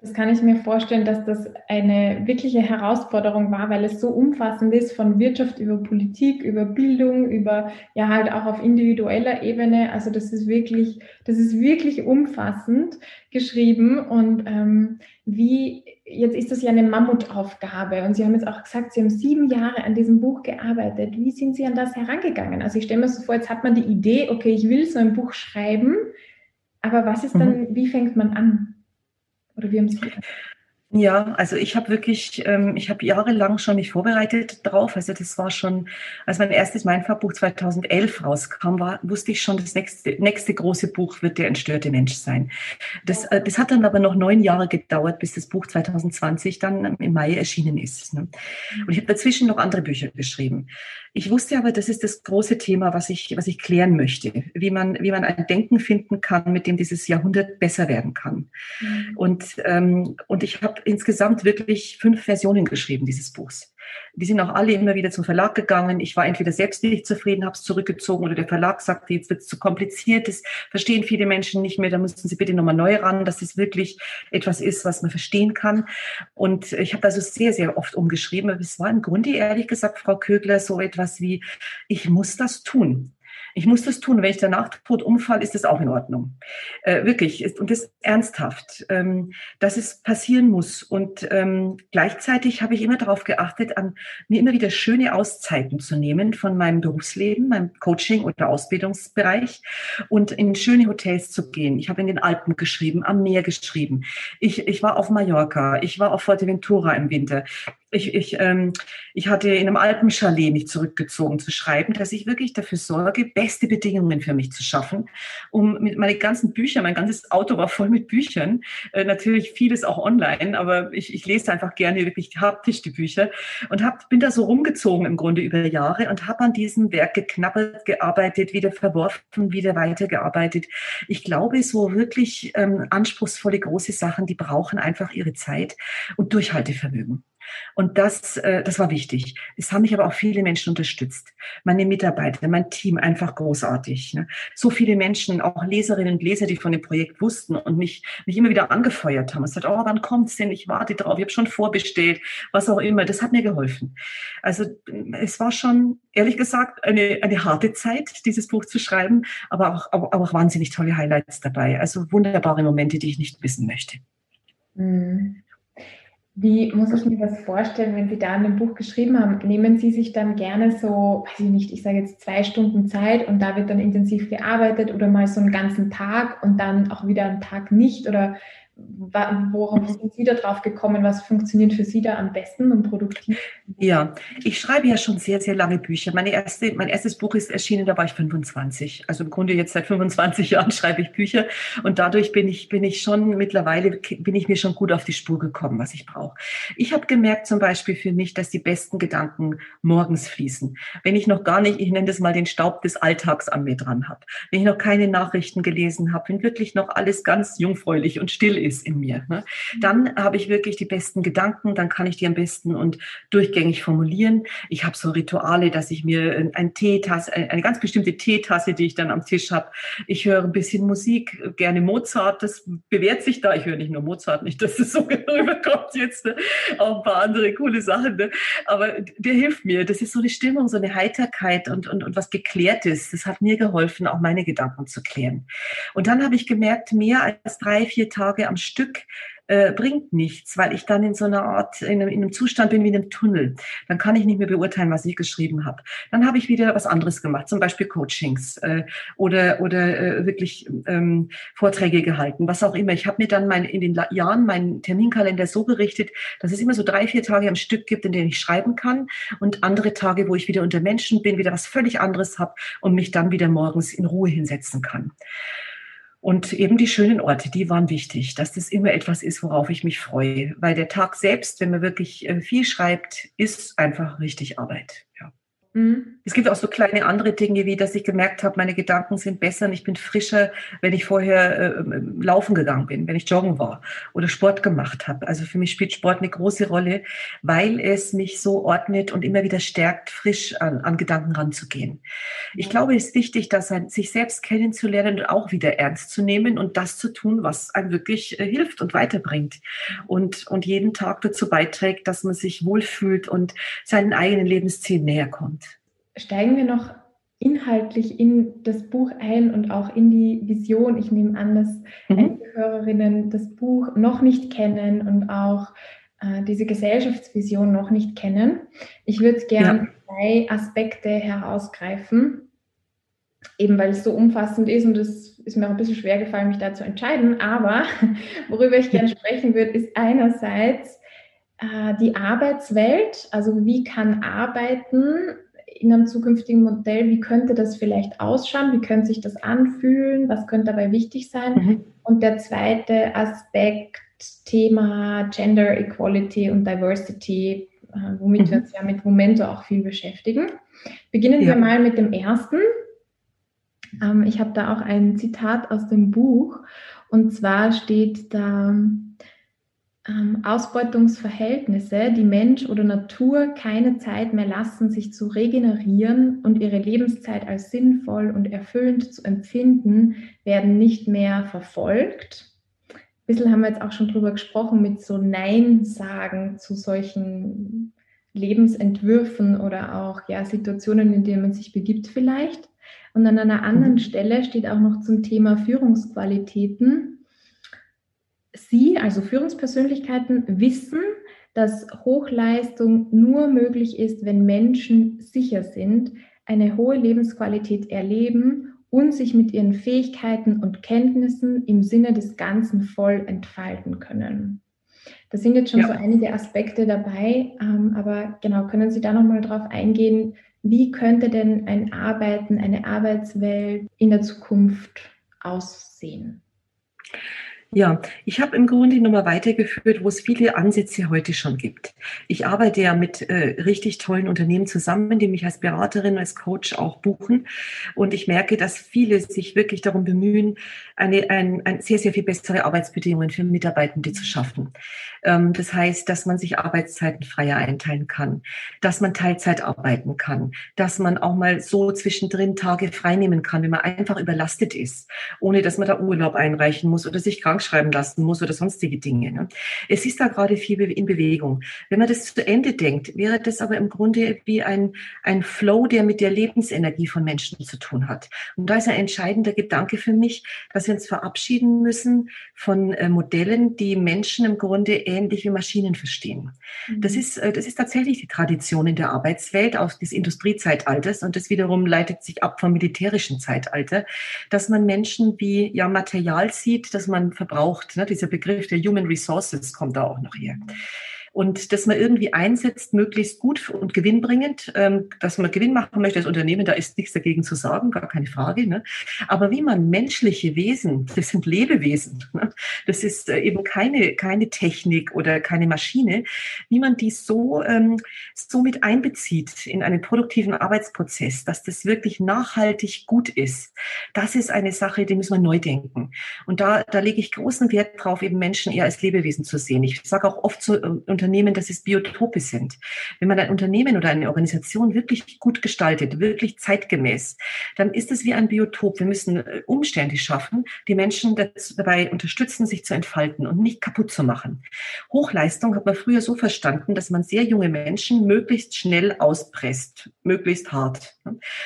Das kann ich mir vorstellen, dass das eine wirkliche Herausforderung war, weil es so umfassend ist von Wirtschaft über Politik, über Bildung, über ja halt auch auf individueller Ebene. Also das ist wirklich, das ist wirklich umfassend geschrieben und ähm, wie jetzt ist das ja eine Mammutaufgabe und Sie haben jetzt auch gesagt, Sie haben sieben Jahre an diesem Buch gearbeitet. Wie sind Sie an das herangegangen? Also ich stelle mir so vor, jetzt hat man die Idee, okay, ich will so ein Buch schreiben, aber was ist dann, mhm. wie fängt man an? Oder wie haben Sie? Ja, also ich habe wirklich, ähm, ich habe jahrelang schon mich vorbereitet drauf. Also das war schon, als mein erstes Mindfuck-Buch 2011 rauskam, war, wusste ich schon, das nächste, nächste große Buch wird der entstörte Mensch sein. Das, äh, das hat dann aber noch neun Jahre gedauert, bis das Buch 2020 dann im Mai erschienen ist. Ne? Und ich habe dazwischen noch andere Bücher geschrieben. Ich wusste aber, das ist das große Thema, was ich, was ich klären möchte, wie man, wie man ein Denken finden kann, mit dem dieses Jahrhundert besser werden kann. Mhm. Und, ähm, und ich habe insgesamt wirklich fünf Versionen geschrieben dieses Buchs. Die sind auch alle immer wieder zum Verlag gegangen. Ich war entweder selbst nicht zufrieden, habe es zurückgezogen oder der Verlag sagte, jetzt wird es zu kompliziert, das verstehen viele Menschen nicht mehr, da müssen sie bitte nochmal neu ran, dass es wirklich etwas ist, was man verstehen kann. Und ich habe also sehr, sehr oft umgeschrieben, aber es war im Grunde ehrlich gesagt, Frau Kögler, so etwas wie, ich muss das tun. Ich muss das tun. Wenn ich danach tot umfall, ist das auch in Ordnung. Äh, wirklich. Ist, und das ernsthaft, ähm, dass es passieren muss. Und ähm, gleichzeitig habe ich immer darauf geachtet, an mir immer wieder schöne Auszeiten zu nehmen von meinem Berufsleben, meinem Coaching- oder Ausbildungsbereich und in schöne Hotels zu gehen. Ich habe in den Alpen geschrieben, am Meer geschrieben. Ich, ich war auf Mallorca, ich war auf Fuerteventura im Winter ich, ich, ähm, ich hatte in einem Alpenchalet mich zurückgezogen zu schreiben, dass ich wirklich dafür sorge, beste Bedingungen für mich zu schaffen, um mit meine ganzen Bücher, mein ganzes Auto war voll mit Büchern, äh, natürlich vieles auch online, aber ich, ich lese einfach gerne wirklich haptisch die Bücher und hab, bin da so rumgezogen im Grunde über Jahre und habe an diesem Werk geknabbert, gearbeitet, wieder verworfen, wieder weitergearbeitet. Ich glaube, so wirklich ähm, anspruchsvolle große Sachen, die brauchen einfach ihre Zeit und Durchhaltevermögen. Und das, äh, das war wichtig. Es haben mich aber auch viele Menschen unterstützt. Meine Mitarbeiter, mein Team, einfach großartig. Ne? So viele Menschen, auch Leserinnen und Leser, die von dem Projekt wussten und mich, mich immer wieder angefeuert haben und gesagt, oh, wann kommt's denn? Ich warte drauf, ich habe schon vorbestellt, was auch immer. Das hat mir geholfen. Also es war schon, ehrlich gesagt, eine, eine harte Zeit, dieses Buch zu schreiben, aber auch, aber auch wahnsinnig tolle Highlights dabei. Also wunderbare Momente, die ich nicht wissen möchte. Mhm. Wie muss ich mir das vorstellen, wenn Sie da ein Buch geschrieben haben? Nehmen Sie sich dann gerne so, weiß ich nicht, ich sage jetzt zwei Stunden Zeit und da wird dann intensiv gearbeitet oder mal so einen ganzen Tag und dann auch wieder einen Tag nicht? Oder Worauf sind Sie da drauf gekommen? Was funktioniert für Sie da am besten und produktiv? Ja, ich schreibe ja schon sehr, sehr lange Bücher. Meine erste, mein erstes Buch ist erschienen, da war ich 25. Also im Grunde jetzt seit 25 Jahren schreibe ich Bücher und dadurch bin ich, bin ich schon mittlerweile, bin ich mir schon gut auf die Spur gekommen, was ich brauche. Ich habe gemerkt zum Beispiel für mich, dass die besten Gedanken morgens fließen. Wenn ich noch gar nicht, ich nenne das mal den Staub des Alltags an mir dran habe. Wenn ich noch keine Nachrichten gelesen habe, wenn wirklich noch alles ganz jungfräulich und still ist in mir. Ne? Dann habe ich wirklich die besten Gedanken, dann kann ich die am besten und durchgängig formulieren. Ich habe so Rituale, dass ich mir ein Teetasse, eine ganz bestimmte Teetasse, die ich dann am Tisch habe. Ich höre ein bisschen Musik, gerne Mozart, das bewährt sich da. Ich höre nicht nur Mozart, nicht, dass es so rüberkommt jetzt, ne? auch ein paar andere coole Sachen. Ne? Aber der hilft mir. Das ist so eine Stimmung, so eine Heiterkeit und, und, und was Geklärtes. Das hat mir geholfen, auch meine Gedanken zu klären. Und dann habe ich gemerkt, mehr als drei, vier Tage am am Stück äh, bringt nichts, weil ich dann in so einer Art, in einem, in einem Zustand bin wie in einem Tunnel. Dann kann ich nicht mehr beurteilen, was ich geschrieben habe. Dann habe ich wieder was anderes gemacht, zum Beispiel Coachings äh, oder, oder äh, wirklich ähm, Vorträge gehalten, was auch immer. Ich habe mir dann mein, in den Jahren meinen Terminkalender so gerichtet, dass es immer so drei, vier Tage am Stück gibt, in denen ich schreiben kann und andere Tage, wo ich wieder unter Menschen bin, wieder was völlig anderes habe und mich dann wieder morgens in Ruhe hinsetzen kann. Und eben die schönen Orte, die waren wichtig, dass das immer etwas ist, worauf ich mich freue. Weil der Tag selbst, wenn man wirklich äh, viel schreibt, ist einfach richtig Arbeit. Mhm. Es gibt auch so kleine andere Dinge, wie dass ich gemerkt habe, meine Gedanken sind besser und ich bin frischer, wenn ich vorher äh, ähm, laufen gegangen bin, wenn ich joggen war oder Sport gemacht habe. Also für mich spielt Sport eine große Rolle, weil es mich so ordnet und immer wieder stärkt, frisch an, an Gedanken ranzugehen. Ich glaube, es ist wichtig, dass ein, sich selbst kennenzulernen und auch wieder ernst zu nehmen und das zu tun, was einem wirklich äh, hilft und weiterbringt und, und jeden Tag dazu beiträgt, dass man sich wohlfühlt und seinen eigenen Lebenszielen näher kommt steigen wir noch inhaltlich in das Buch ein und auch in die Vision. Ich nehme an, dass mhm. einige Hörerinnen das Buch noch nicht kennen und auch äh, diese Gesellschaftsvision noch nicht kennen. Ich würde gerne ja. zwei Aspekte herausgreifen, eben weil es so umfassend ist und es ist mir auch ein bisschen schwer gefallen, mich da zu entscheiden. Aber worüber ich gerne sprechen würde, ist einerseits äh, die Arbeitswelt, also wie kann Arbeiten in einem zukünftigen Modell, wie könnte das vielleicht ausschauen, wie könnte sich das anfühlen, was könnte dabei wichtig sein. Mhm. Und der zweite Aspekt, Thema Gender Equality und Diversity, äh, womit mhm. wir uns ja mit Momento auch viel beschäftigen. Beginnen ja. wir mal mit dem ersten. Ähm, ich habe da auch ein Zitat aus dem Buch und zwar steht da, ähm, Ausbeutungsverhältnisse, die Mensch oder Natur keine Zeit mehr lassen, sich zu regenerieren und ihre Lebenszeit als sinnvoll und erfüllend zu empfinden, werden nicht mehr verfolgt. Ein bisschen haben wir jetzt auch schon drüber gesprochen mit so Nein sagen zu solchen Lebensentwürfen oder auch ja, Situationen, in denen man sich begibt vielleicht. Und an einer anderen mhm. Stelle steht auch noch zum Thema Führungsqualitäten. Sie, also Führungspersönlichkeiten, wissen, dass Hochleistung nur möglich ist, wenn Menschen sicher sind, eine hohe Lebensqualität erleben und sich mit ihren Fähigkeiten und Kenntnissen im Sinne des Ganzen voll entfalten können. Da sind jetzt schon ja. so einige Aspekte dabei, ähm, aber genau, können Sie da nochmal drauf eingehen, wie könnte denn ein Arbeiten, eine Arbeitswelt in der Zukunft aussehen? Ja, ich habe im Grunde nochmal weitergeführt, wo es viele Ansätze heute schon gibt. Ich arbeite ja mit äh, richtig tollen Unternehmen zusammen, die mich als Beraterin, als Coach auch buchen. Und ich merke, dass viele sich wirklich darum bemühen, eine, ein, ein sehr, sehr viel bessere Arbeitsbedingungen für Mitarbeitende zu schaffen. Ähm, das heißt, dass man sich Arbeitszeiten freier einteilen kann, dass man Teilzeit arbeiten kann, dass man auch mal so zwischendrin Tage freinehmen kann, wenn man einfach überlastet ist, ohne dass man da Urlaub einreichen muss oder sich krank schreiben lassen muss oder sonstige Dinge. Ne? Es ist da gerade viel in Bewegung. Wenn man das zu Ende denkt, wäre das aber im Grunde wie ein, ein Flow, der mit der Lebensenergie von Menschen zu tun hat. Und da ist ein entscheidender Gedanke für mich, dass wir uns verabschieden müssen von äh, Modellen, die Menschen im Grunde ähnlich wie Maschinen verstehen. Mhm. Das ist, äh, das ist tatsächlich die Tradition in der Arbeitswelt aus des Industriezeitalters und das wiederum leitet sich ab vom militärischen Zeitalter, dass man Menschen wie ja Material sieht, dass man verbraucht. Ne? Dieser Begriff der Human Resources kommt da auch noch her und dass man irgendwie einsetzt, möglichst gut und gewinnbringend, ähm, dass man Gewinn machen möchte als Unternehmen, da ist nichts dagegen zu sagen, gar keine Frage. Ne? Aber wie man menschliche Wesen, das sind Lebewesen, ne? das ist äh, eben keine, keine Technik oder keine Maschine, wie man die so, ähm, so mit einbezieht in einen produktiven Arbeitsprozess, dass das wirklich nachhaltig gut ist, das ist eine Sache, die müssen wir neu denken. Und da, da lege ich großen Wert drauf, eben Menschen eher als Lebewesen zu sehen. Ich sage auch oft zu äh, Unternehmen, dass es Biotope sind. Wenn man ein Unternehmen oder eine Organisation wirklich gut gestaltet, wirklich zeitgemäß, dann ist es wie ein Biotop. Wir müssen äh, Umstände schaffen, die Menschen dabei unterstützen, sich zu entfalten und nicht kaputt zu machen. Hochleistung hat man früher so verstanden, dass man sehr junge Menschen möglichst schnell auspresst, möglichst hart.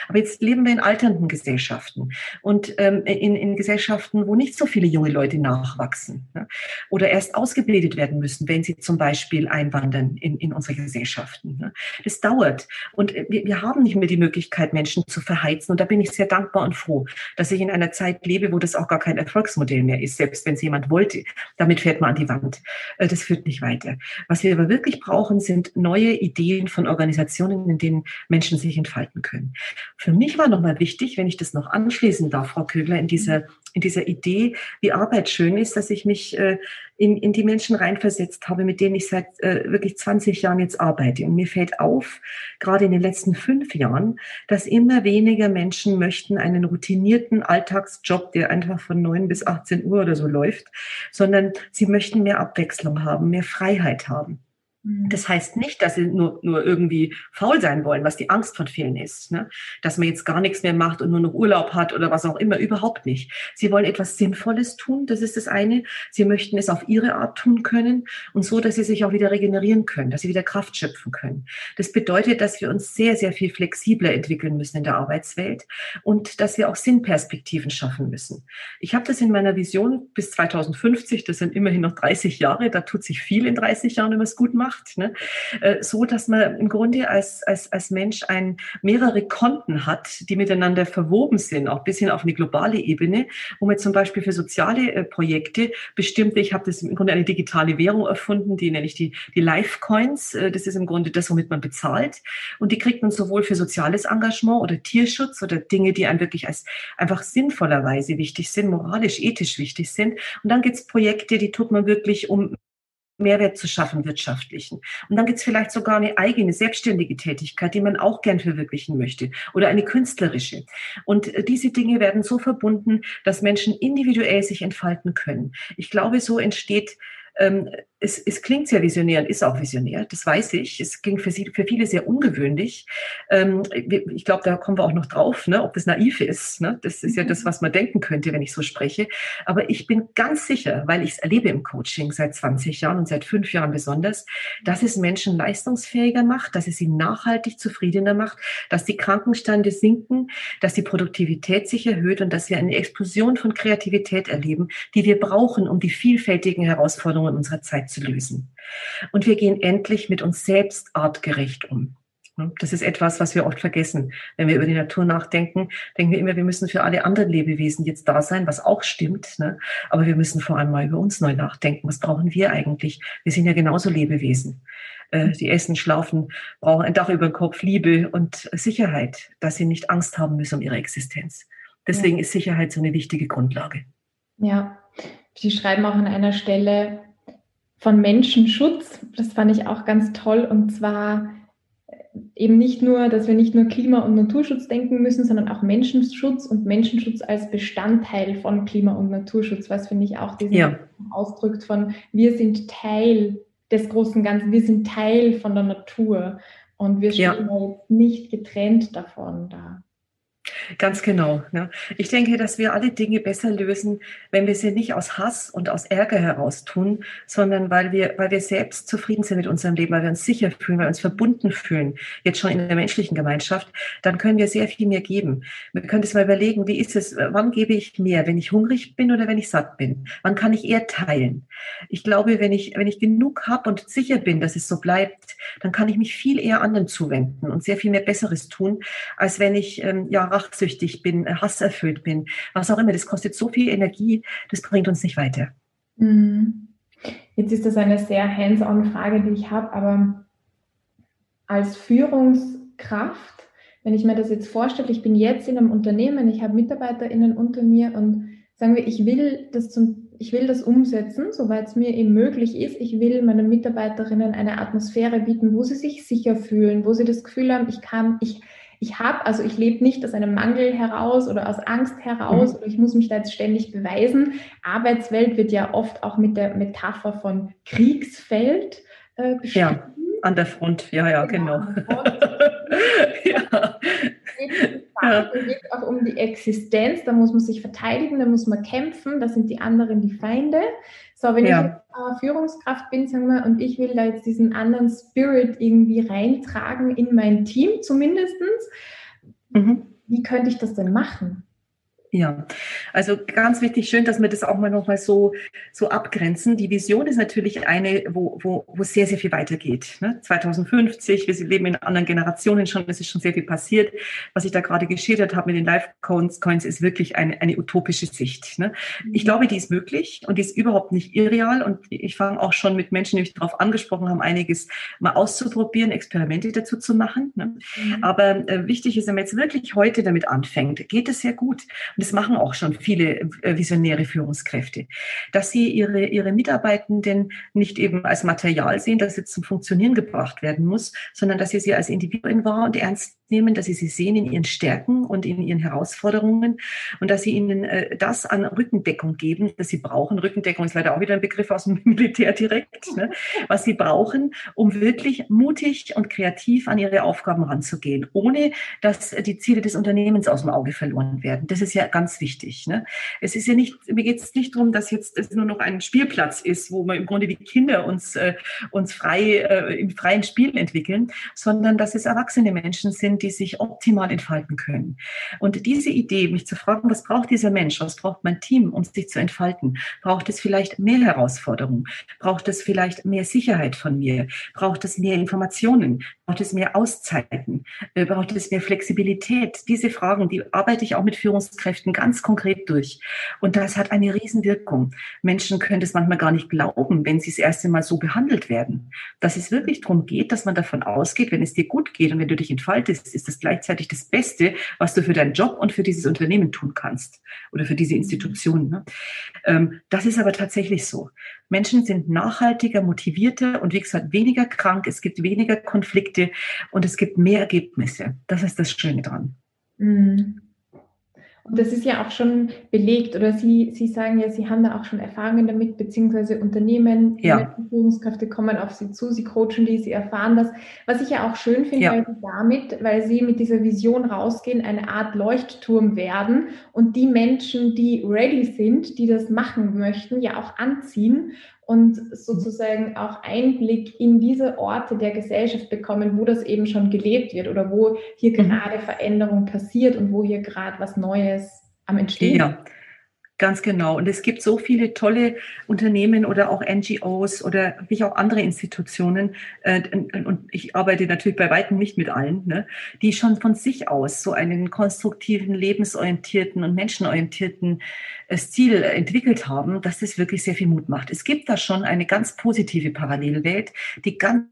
Aber jetzt leben wir in alternden Gesellschaften und ähm, in, in Gesellschaften, wo nicht so viele junge Leute nachwachsen oder erst ausgebildet werden müssen, wenn sie zum Beispiel einwandern in, in unsere Gesellschaften. Ne? Das dauert. Und wir, wir haben nicht mehr die Möglichkeit, Menschen zu verheizen. Und da bin ich sehr dankbar und froh, dass ich in einer Zeit lebe, wo das auch gar kein Erfolgsmodell mehr ist. Selbst wenn es jemand wollte, damit fährt man an die Wand. Äh, das führt nicht weiter. Was wir aber wirklich brauchen, sind neue Ideen von Organisationen, in denen Menschen sich entfalten können. Für mich war nochmal wichtig, wenn ich das noch anschließen darf, Frau Kögler, in dieser, in dieser Idee, wie Arbeit schön ist, dass ich mich äh, in, in die Menschen reinversetzt habe, mit denen ich seit äh, wirklich 20 Jahren jetzt arbeite. Und mir fällt auf, gerade in den letzten fünf Jahren, dass immer weniger Menschen möchten einen routinierten Alltagsjob, der einfach von 9 bis 18 Uhr oder so läuft, sondern sie möchten mehr Abwechslung haben, mehr Freiheit haben. Mhm. Das heißt nicht, dass sie nur, nur irgendwie faul sein wollen, was die Angst von vielen ist. Ne? Dass man jetzt gar nichts mehr macht und nur noch Urlaub hat oder was auch immer, überhaupt nicht. Sie wollen etwas Sinnvolles tun, das ist das eine. Sie möchten es auf ihre Art tun können und so, dass sie sich auch wieder regenerieren können, dass sie wieder Kraft schöpfen können. Das bedeutet, dass wir uns sehr, sehr viel flexibler entwickeln müssen in der Arbeitswelt und dass wir auch Sinnperspektiven schaffen müssen. Ich habe das in meiner Vision bis 2050, das sind immerhin noch 30 Jahre, da tut sich viel in 30 Jahren, wenn man es gut macht macht, ne? Äh, so dass man im Grunde als, als, als Mensch ein, mehrere Konten hat, die miteinander verwoben sind, auch bis hin auf eine globale Ebene, wo man zum Beispiel für soziale äh, Projekte bestimmte, ich habe das im Grunde eine digitale Währung erfunden, die nenne ich die, die Life Coins. Äh, das ist im Grunde das, womit man bezahlt. Und die kriegt man sowohl für soziales Engagement oder Tierschutz oder Dinge, die einem wirklich als einfach sinnvollerweise wichtig sind, moralisch, ethisch wichtig sind. Und dann gibt es Projekte, die tut man wirklich, um Mehrwert zu schaffen, wirtschaftlichen. Und dann gibt es vielleicht sogar eine eigene selbstständige Tätigkeit, die man auch gern verwirklichen möchte oder eine künstlerische. Und äh, diese Dinge werden so verbunden, dass Menschen individuell sich entfalten können. Ich glaube, so entsteht ähm, es, es klingt sehr visionär und ist auch visionär, das weiß ich. Es klingt für, sie, für viele sehr ungewöhnlich. Ähm, ich glaube, da kommen wir auch noch drauf, ne, ob das naiv ist. Ne? Das ist ja das, was man denken könnte, wenn ich so spreche. Aber ich bin ganz sicher, weil ich es erlebe im Coaching seit 20 Jahren und seit fünf Jahren besonders, dass es Menschen leistungsfähiger macht, dass es sie nachhaltig zufriedener macht, dass die Krankenstände sinken, dass die Produktivität sich erhöht und dass wir eine Explosion von Kreativität erleben, die wir brauchen, um die vielfältigen Herausforderungen unserer Zeit zu lösen. Und wir gehen endlich mit uns selbst artgerecht um. Das ist etwas, was wir oft vergessen. Wenn wir über die Natur nachdenken, denken wir immer, wir müssen für alle anderen Lebewesen jetzt da sein, was auch stimmt. Ne? Aber wir müssen vor allem mal über uns neu nachdenken. Was brauchen wir eigentlich? Wir sind ja genauso Lebewesen. Äh, die essen, schlafen, brauchen ein Dach über dem Kopf, Liebe und Sicherheit, dass sie nicht Angst haben müssen um ihre Existenz. Deswegen ja. ist Sicherheit so eine wichtige Grundlage. Ja, Sie schreiben auch an einer Stelle, von Menschenschutz. Das fand ich auch ganz toll. Und zwar äh, eben nicht nur, dass wir nicht nur Klima- und Naturschutz denken müssen, sondern auch Menschenschutz und Menschenschutz als Bestandteil von Klima- und Naturschutz, was finde ich auch diesen ja. ausdrückt von wir sind Teil des großen Ganzen, wir sind Teil von der Natur und wir stehen ja. jetzt nicht getrennt davon da. Ganz genau. Ne? Ich denke, dass wir alle Dinge besser lösen, wenn wir sie nicht aus Hass und aus Ärger heraus tun, sondern weil wir, weil wir selbst zufrieden sind mit unserem Leben, weil wir uns sicher fühlen, weil wir uns verbunden fühlen, jetzt schon in der menschlichen Gemeinschaft, dann können wir sehr viel mehr geben. Wir können es mal überlegen, wie ist es, wann gebe ich mehr, wenn ich hungrig bin oder wenn ich satt bin? Wann kann ich eher teilen? Ich glaube, wenn ich, wenn ich genug habe und sicher bin, dass es so bleibt, dann kann ich mich viel eher anderen zuwenden und sehr viel mehr Besseres tun, als wenn ich ähm, ja rachsüchtig bin, äh, hasserfüllt bin, was auch immer. Das kostet so viel Energie, das bringt uns nicht weiter. Mhm. Jetzt ist das eine sehr hands-on-Frage, die ich habe, aber als Führungskraft, wenn ich mir das jetzt vorstelle, ich bin jetzt in einem Unternehmen, ich habe MitarbeiterInnen unter mir und sagen wir, ich will das zum ich will das umsetzen, soweit es mir eben möglich ist. Ich will meinen Mitarbeiterinnen eine Atmosphäre bieten, wo sie sich sicher fühlen, wo sie das Gefühl haben, ich kann, ich, ich habe, also ich lebe nicht aus einem Mangel heraus oder aus Angst heraus mhm. oder ich muss mich da jetzt ständig beweisen. Arbeitswelt wird ja oft auch mit der Metapher von Kriegsfeld äh, beschrieben. Ja, an der Front, ja, ja, genau. genau. ja. Ja. Da geht auch um die Existenz, da muss man sich verteidigen, da muss man kämpfen, da sind die anderen die Feinde. So, wenn ja. ich äh, Führungskraft bin, sagen wir, und ich will da jetzt diesen anderen Spirit irgendwie reintragen in mein Team zumindestens, mhm. wie könnte ich das denn machen? Ja, also ganz wichtig, schön, dass wir das auch mal nochmal so, so abgrenzen. Die Vision ist natürlich eine, wo, wo, wo sehr, sehr viel weitergeht. Ne? 2050, wir leben in anderen Generationen schon, es ist schon sehr viel passiert. Was ich da gerade geschildert habe mit den Live-Coins, Coins, ist wirklich eine, eine utopische Sicht. Ne? Ich glaube, die ist möglich und die ist überhaupt nicht irreal. Und ich fange auch schon mit Menschen, die mich darauf angesprochen haben, einiges mal auszuprobieren, Experimente dazu zu machen. Ne? Mhm. Aber äh, wichtig ist, wenn man jetzt wirklich heute damit anfängt, geht es sehr gut. Und das machen auch schon viele äh, visionäre Führungskräfte, dass sie ihre, ihre Mitarbeitenden nicht eben als Material sehen, das jetzt zum Funktionieren gebracht werden muss, sondern dass sie sie als Individuen wahr und ernst nehmen, dass sie sie sehen in ihren Stärken und in ihren Herausforderungen und dass sie ihnen äh, das an Rückendeckung geben, das sie brauchen. Rückendeckung ist leider auch wieder ein Begriff aus dem Militär direkt, ne? was sie brauchen, um wirklich mutig und kreativ an ihre Aufgaben ranzugehen, ohne dass die Ziele des Unternehmens aus dem Auge verloren werden. Das ist ja ganz wichtig. Ne? Es ist ja nicht, mir geht es nicht darum, dass jetzt es nur noch ein Spielplatz ist, wo wir im Grunde wie Kinder uns, äh, uns frei äh, im freien Spiel entwickeln, sondern dass es erwachsene Menschen sind, die sich optimal entfalten können. Und diese Idee, mich zu fragen, was braucht dieser Mensch, was braucht mein Team, um sich zu entfalten? Braucht es vielleicht mehr Herausforderungen? Braucht es vielleicht mehr Sicherheit von mir? Braucht es mehr Informationen? Braucht es mehr Auszeiten? Äh, braucht es mehr Flexibilität? Diese Fragen, die arbeite ich auch mit Führungskräften ganz konkret durch. Und das hat eine Riesenwirkung. Menschen können das manchmal gar nicht glauben, wenn sie das erste Mal so behandelt werden. Dass es wirklich darum geht, dass man davon ausgeht, wenn es dir gut geht und wenn du dich entfaltest, ist das gleichzeitig das Beste, was du für deinen Job und für dieses Unternehmen tun kannst oder für diese Institution. Ne? Ähm, das ist aber tatsächlich so. Menschen sind nachhaltiger, motivierter und wie gesagt weniger krank. Es gibt weniger Konflikte und es gibt mehr Ergebnisse. Das ist das Schöne dran. Mhm. Und das ist ja auch schon belegt oder Sie, Sie sagen ja, Sie haben da auch schon Erfahrungen damit, beziehungsweise Unternehmen, ja. Führungskräfte kommen auf Sie zu, Sie coachen die, Sie erfahren das. Was ich ja auch schön finde, ja. weil Sie damit, weil Sie mit dieser Vision rausgehen, eine Art Leuchtturm werden und die Menschen, die ready sind, die das machen möchten, ja auch anziehen und sozusagen auch Einblick in diese Orte der Gesellschaft bekommen, wo das eben schon gelebt wird oder wo hier mhm. gerade Veränderung passiert und wo hier gerade was Neues am Entstehen ja. Ganz genau. Und es gibt so viele tolle Unternehmen oder auch NGOs oder wie auch andere Institutionen. Äh, und ich arbeite natürlich bei weitem nicht mit allen, ne, die schon von sich aus so einen konstruktiven, lebensorientierten und menschenorientierten äh, Stil entwickelt haben, dass das wirklich sehr viel Mut macht. Es gibt da schon eine ganz positive Parallelwelt, die ganz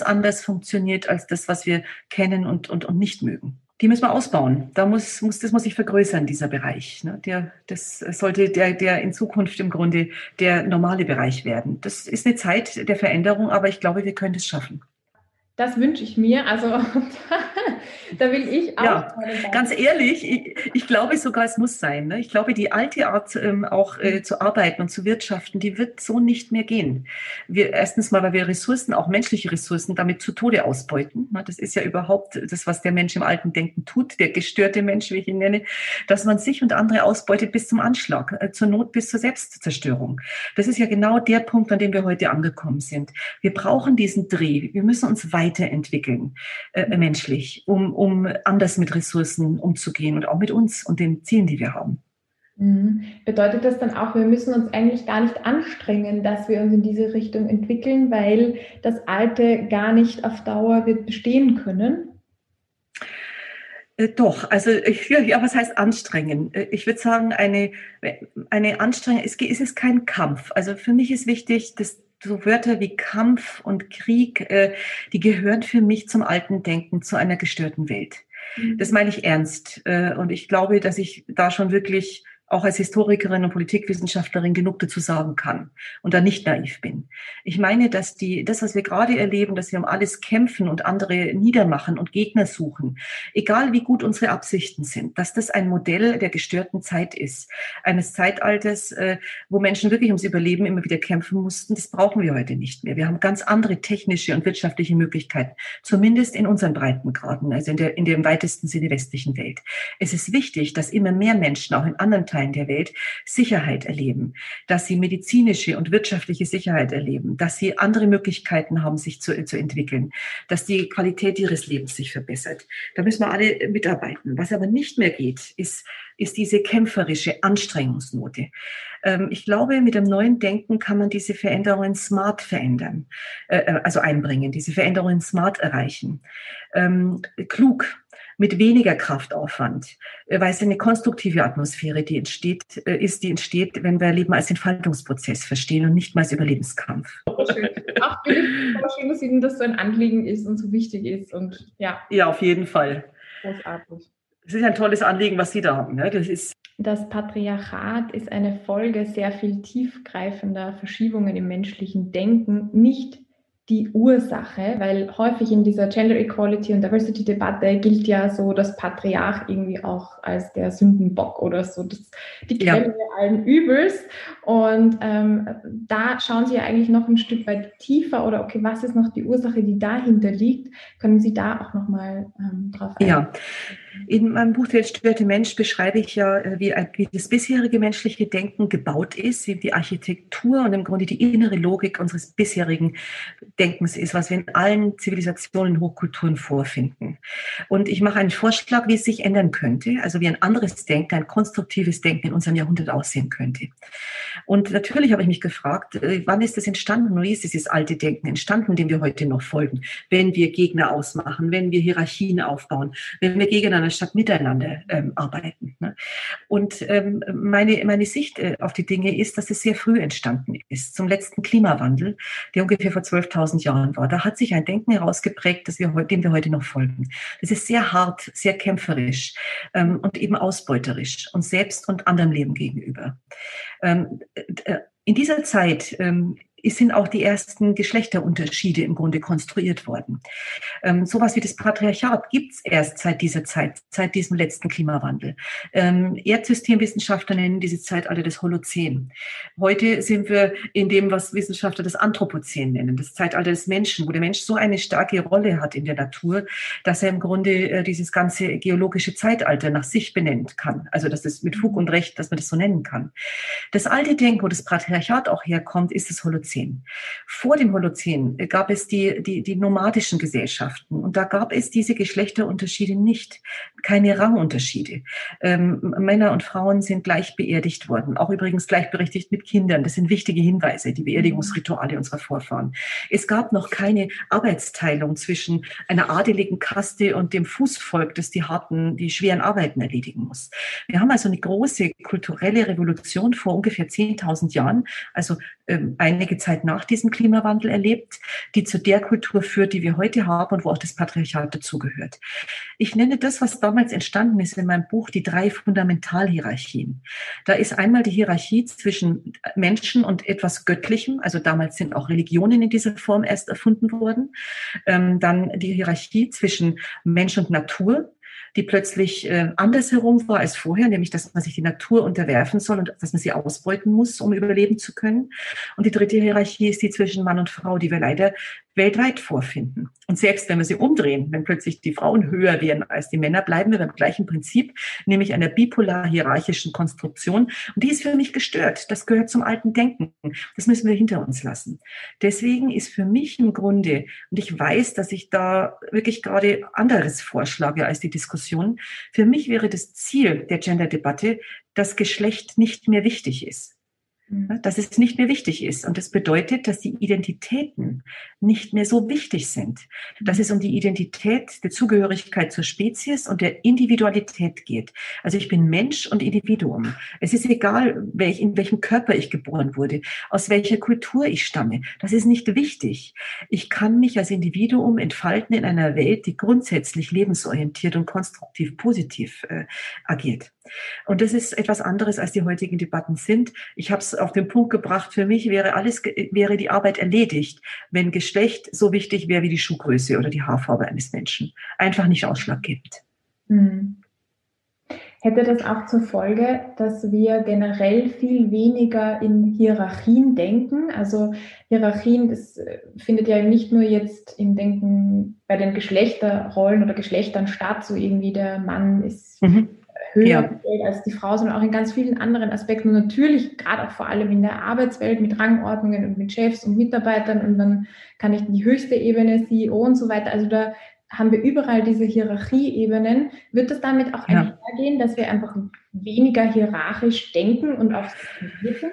anders funktioniert als das, was wir kennen und, und, und nicht mögen die müssen wir ausbauen. Da muss, muss, das muss sich vergrößern, dieser Bereich. Ne? Der, das sollte der, der in Zukunft im Grunde der normale Bereich werden. Das ist eine Zeit der Veränderung, aber ich glaube, wir können es schaffen. Das wünsche ich mir. Also da will ich auch. Ja, ganz ehrlich, ich, ich, glaube sogar, es muss sein. Ne? Ich glaube, die alte Art, ähm, auch äh, zu arbeiten und zu wirtschaften, die wird so nicht mehr gehen. Wir, erstens mal, weil wir Ressourcen, auch menschliche Ressourcen, damit zu Tode ausbeuten. Ne? Das ist ja überhaupt das, was der Mensch im alten Denken tut, der gestörte Mensch, wie ich ihn nenne, dass man sich und andere ausbeutet bis zum Anschlag, äh, zur Not bis zur Selbstzerstörung. Das ist ja genau der Punkt, an dem wir heute angekommen sind. Wir brauchen diesen Dreh. Wir müssen uns weiter weiterentwickeln, äh, menschlich, um, um anders mit Ressourcen umzugehen und auch mit uns und den Zielen, die wir haben. Mhm. Bedeutet das dann auch, wir müssen uns eigentlich gar nicht anstrengen, dass wir uns in diese Richtung entwickeln, weil das Alte gar nicht auf Dauer wird bestehen können? Äh, doch, also ich, ja, was heißt anstrengen? Äh, ich würde sagen, eine, eine Anstrengung, es, es ist kein Kampf. Also für mich ist wichtig, dass so Wörter wie Kampf und Krieg, äh, die gehören für mich zum alten Denken, zu einer gestörten Welt. Mhm. Das meine ich ernst. Äh, und ich glaube, dass ich da schon wirklich auch als Historikerin und Politikwissenschaftlerin genug dazu sagen kann und da nicht naiv bin. Ich meine, dass die, das, was wir gerade erleben, dass wir um alles kämpfen und andere niedermachen und Gegner suchen, egal wie gut unsere Absichten sind, dass das ein Modell der gestörten Zeit ist. Eines Zeitalters, äh, wo Menschen wirklich ums Überleben immer wieder kämpfen mussten. Das brauchen wir heute nicht mehr. Wir haben ganz andere technische und wirtschaftliche Möglichkeiten, zumindest in unseren Breitengraden, also in der, in der im weitesten Sinne westlichen Welt. Es ist wichtig, dass immer mehr Menschen auch in anderen Teilen der Welt Sicherheit erleben, dass sie medizinische und wirtschaftliche Sicherheit erleben, dass sie andere Möglichkeiten haben, sich zu, zu entwickeln, dass die Qualität ihres Lebens sich verbessert. Da müssen wir alle mitarbeiten. Was aber nicht mehr geht, ist, ist diese kämpferische Anstrengungsnote. Ähm, ich glaube, mit dem neuen Denken kann man diese Veränderungen smart verändern, äh, äh, also einbringen, diese Veränderungen smart erreichen. Ähm, klug, mit weniger Kraftaufwand, äh, weil es eine konstruktive Atmosphäre, die entsteht, äh, ist, die entsteht, wenn wir Leben als Entfaltungsprozess verstehen und nicht mal als Überlebenskampf. Schön. Auch schön, dass Ihnen das so ein Anliegen ist und so wichtig ist und ja. Ja, auf jeden Fall. Großartig. Es ist ein tolles Anliegen, was Sie da haben. Ne? Das ist das Patriarchat ist eine Folge sehr viel tiefgreifender Verschiebungen im menschlichen Denken, nicht die Ursache, weil häufig in dieser Gender Equality und Diversity Debatte gilt ja so das Patriarch irgendwie auch als der Sündenbock oder so, das, die Quelle ja. allen Übels. Und ähm, da schauen Sie ja eigentlich noch ein Stück weit tiefer oder okay, was ist noch die Ursache, die dahinter liegt? Können Sie da auch nochmal ähm, drauf eingehen? Ja. In meinem Buch Der gestörte Mensch beschreibe ich ja, äh, wie, wie das bisherige menschliche Denken gebaut ist, wie die Architektur und im Grunde die innere Logik unseres bisherigen Denkens ist, was wir in allen Zivilisationen, Hochkulturen vorfinden. Und ich mache einen Vorschlag, wie es sich ändern könnte, also wie ein anderes Denken, ein konstruktives Denken in unserem Jahrhundert aussehen könnte. Und natürlich habe ich mich gefragt, äh, wann ist das entstanden? Wie ist dieses alte Denken entstanden, dem wir heute noch folgen? Wenn wir Gegner ausmachen, wenn wir Hierarchien aufbauen, wenn wir gegeneinander statt miteinander ähm, arbeiten. Ne? Und ähm, meine, meine Sicht äh, auf die Dinge ist, dass es sehr früh entstanden ist, zum letzten Klimawandel, der ungefähr vor 12.000 Jahren war. Da hat sich ein Denken herausgeprägt, das wir, dem wir heute noch folgen. Das ist sehr hart, sehr kämpferisch ähm, und eben ausbeuterisch und selbst und anderem Leben gegenüber. Ähm, äh, in dieser Zeit ähm, sind auch die ersten Geschlechterunterschiede im Grunde konstruiert worden. Ähm, sowas wie das Patriarchat gibt es erst seit dieser Zeit, seit diesem letzten Klimawandel. Ähm, Erdsystemwissenschaftler nennen diese Zeitalter das Holozän. Heute sind wir in dem, was Wissenschaftler das Anthropozän nennen, das Zeitalter des Menschen, wo der Mensch so eine starke Rolle hat in der Natur, dass er im Grunde äh, dieses ganze geologische Zeitalter nach sich benennen kann. Also dass es mit Fug und Recht, dass man das so nennen kann. Das alte Denken, wo das Patriarchat auch herkommt, ist das Holozän. Vor dem Holozän gab es die, die, die nomadischen Gesellschaften und da gab es diese Geschlechterunterschiede nicht, keine Rangunterschiede. Ähm, Männer und Frauen sind gleich beerdigt worden, auch übrigens gleichberechtigt mit Kindern. Das sind wichtige Hinweise, die Beerdigungsrituale unserer Vorfahren. Es gab noch keine Arbeitsteilung zwischen einer adeligen Kaste und dem Fußvolk, das die harten, die schweren Arbeiten erledigen muss. Wir haben also eine große kulturelle Revolution vor ungefähr 10.000 Jahren, also ähm, einige Zeit nach diesem Klimawandel erlebt, die zu der Kultur führt, die wir heute haben und wo auch das Patriarchat dazugehört. Ich nenne das, was damals entstanden ist in meinem Buch, die drei Fundamentalhierarchien. Da ist einmal die Hierarchie zwischen Menschen und etwas Göttlichem, also damals sind auch Religionen in dieser Form erst erfunden worden. Ähm, dann die Hierarchie zwischen Mensch und Natur, die plötzlich äh, andersherum war als vorher, nämlich dass man sich die Natur unterwerfen soll und dass man sie ausbeuten muss, um überleben zu können. Und die dritte Hierarchie ist die zwischen Mann und Frau, die wir leider weltweit vorfinden. Und selbst wenn wir sie umdrehen, wenn plötzlich die Frauen höher werden als die Männer, bleiben wir beim gleichen Prinzip, nämlich einer bipolar hierarchischen Konstruktion. Und die ist für mich gestört. Das gehört zum alten Denken. Das müssen wir hinter uns lassen. Deswegen ist für mich im Grunde, und ich weiß, dass ich da wirklich gerade anderes vorschlage als die Diskussion, für mich wäre das Ziel der Gender-Debatte, dass Geschlecht nicht mehr wichtig ist. Mhm. dass es nicht mehr wichtig ist. Und das bedeutet, dass die Identitäten nicht mehr so wichtig sind. Dass es um die Identität der Zugehörigkeit zur Spezies und der Individualität geht. Also ich bin Mensch und Individuum. Es ist egal, welch, in welchem Körper ich geboren wurde, aus welcher Kultur ich stamme. Das ist nicht wichtig. Ich kann mich als Individuum entfalten in einer Welt, die grundsätzlich lebensorientiert und konstruktiv positiv äh, agiert. Und das ist etwas anderes, als die heutigen Debatten sind. Ich habe es auf den Punkt gebracht, für mich wäre alles, wäre die Arbeit erledigt, wenn Geschlecht so wichtig wäre wie die Schuhgröße oder die Haarfarbe eines Menschen. Einfach nicht ausschlaggebend. Hm. Hätte das auch zur Folge, dass wir generell viel weniger in Hierarchien denken? Also Hierarchien, das äh, findet ja nicht nur jetzt im Denken bei den Geschlechterrollen oder Geschlechtern statt, so irgendwie der Mann ist mhm höher ja. als die Frau, sondern auch in ganz vielen anderen Aspekten. Und natürlich, gerade auch vor allem in der Arbeitswelt mit Rangordnungen und mit Chefs und Mitarbeitern. Und dann kann ich die höchste Ebene, CEO und so weiter. Also da haben wir überall diese Hierarchieebenen. Wird das damit auch ja. einhergehen, dass wir einfach weniger hierarchisch denken und auch wirken?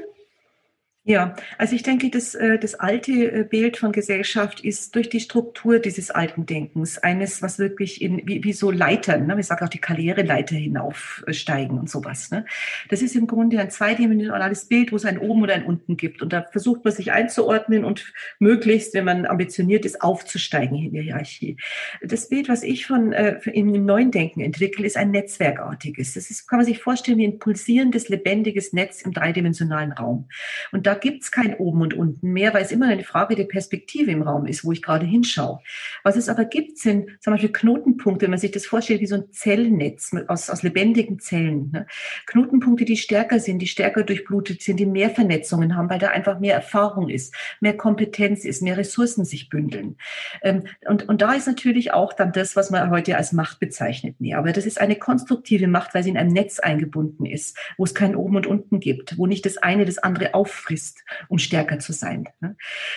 Ja, also ich denke, das, äh, das alte äh, Bild von Gesellschaft ist durch die Struktur dieses alten Denkens eines, was wirklich in, wie, wie so Leitern, ne? wir sagen auch die Karriereleiter hinaufsteigen und sowas. Ne? Das ist im Grunde ein zweidimensionales Bild, wo es ein Oben oder ein Unten gibt. Und da versucht man sich einzuordnen und möglichst, wenn man ambitioniert ist, aufzusteigen in der Hierarchie. Das Bild, was ich von äh, im neuen Denken entwickle, ist ein netzwerkartiges. Das ist, kann man sich vorstellen wie ein pulsierendes, lebendiges Netz im dreidimensionalen Raum. Und da gibt es kein Oben und Unten mehr, weil es immer eine Frage der Perspektive im Raum ist, wo ich gerade hinschaue. Was es aber gibt, sind zum Beispiel Knotenpunkte, wenn man sich das vorstellt, wie so ein Zellnetz aus, aus lebendigen Zellen. Ne? Knotenpunkte, die stärker sind, die stärker durchblutet sind, die mehr Vernetzungen haben, weil da einfach mehr Erfahrung ist, mehr Kompetenz ist, mehr Ressourcen sich bündeln. Ähm, und, und da ist natürlich auch dann das, was man heute als Macht bezeichnet, mehr. Aber das ist eine konstruktive Macht, weil sie in einem Netz eingebunden ist, wo es kein Oben und Unten gibt, wo nicht das eine das andere auffrisst ist, um stärker zu sein. Ne?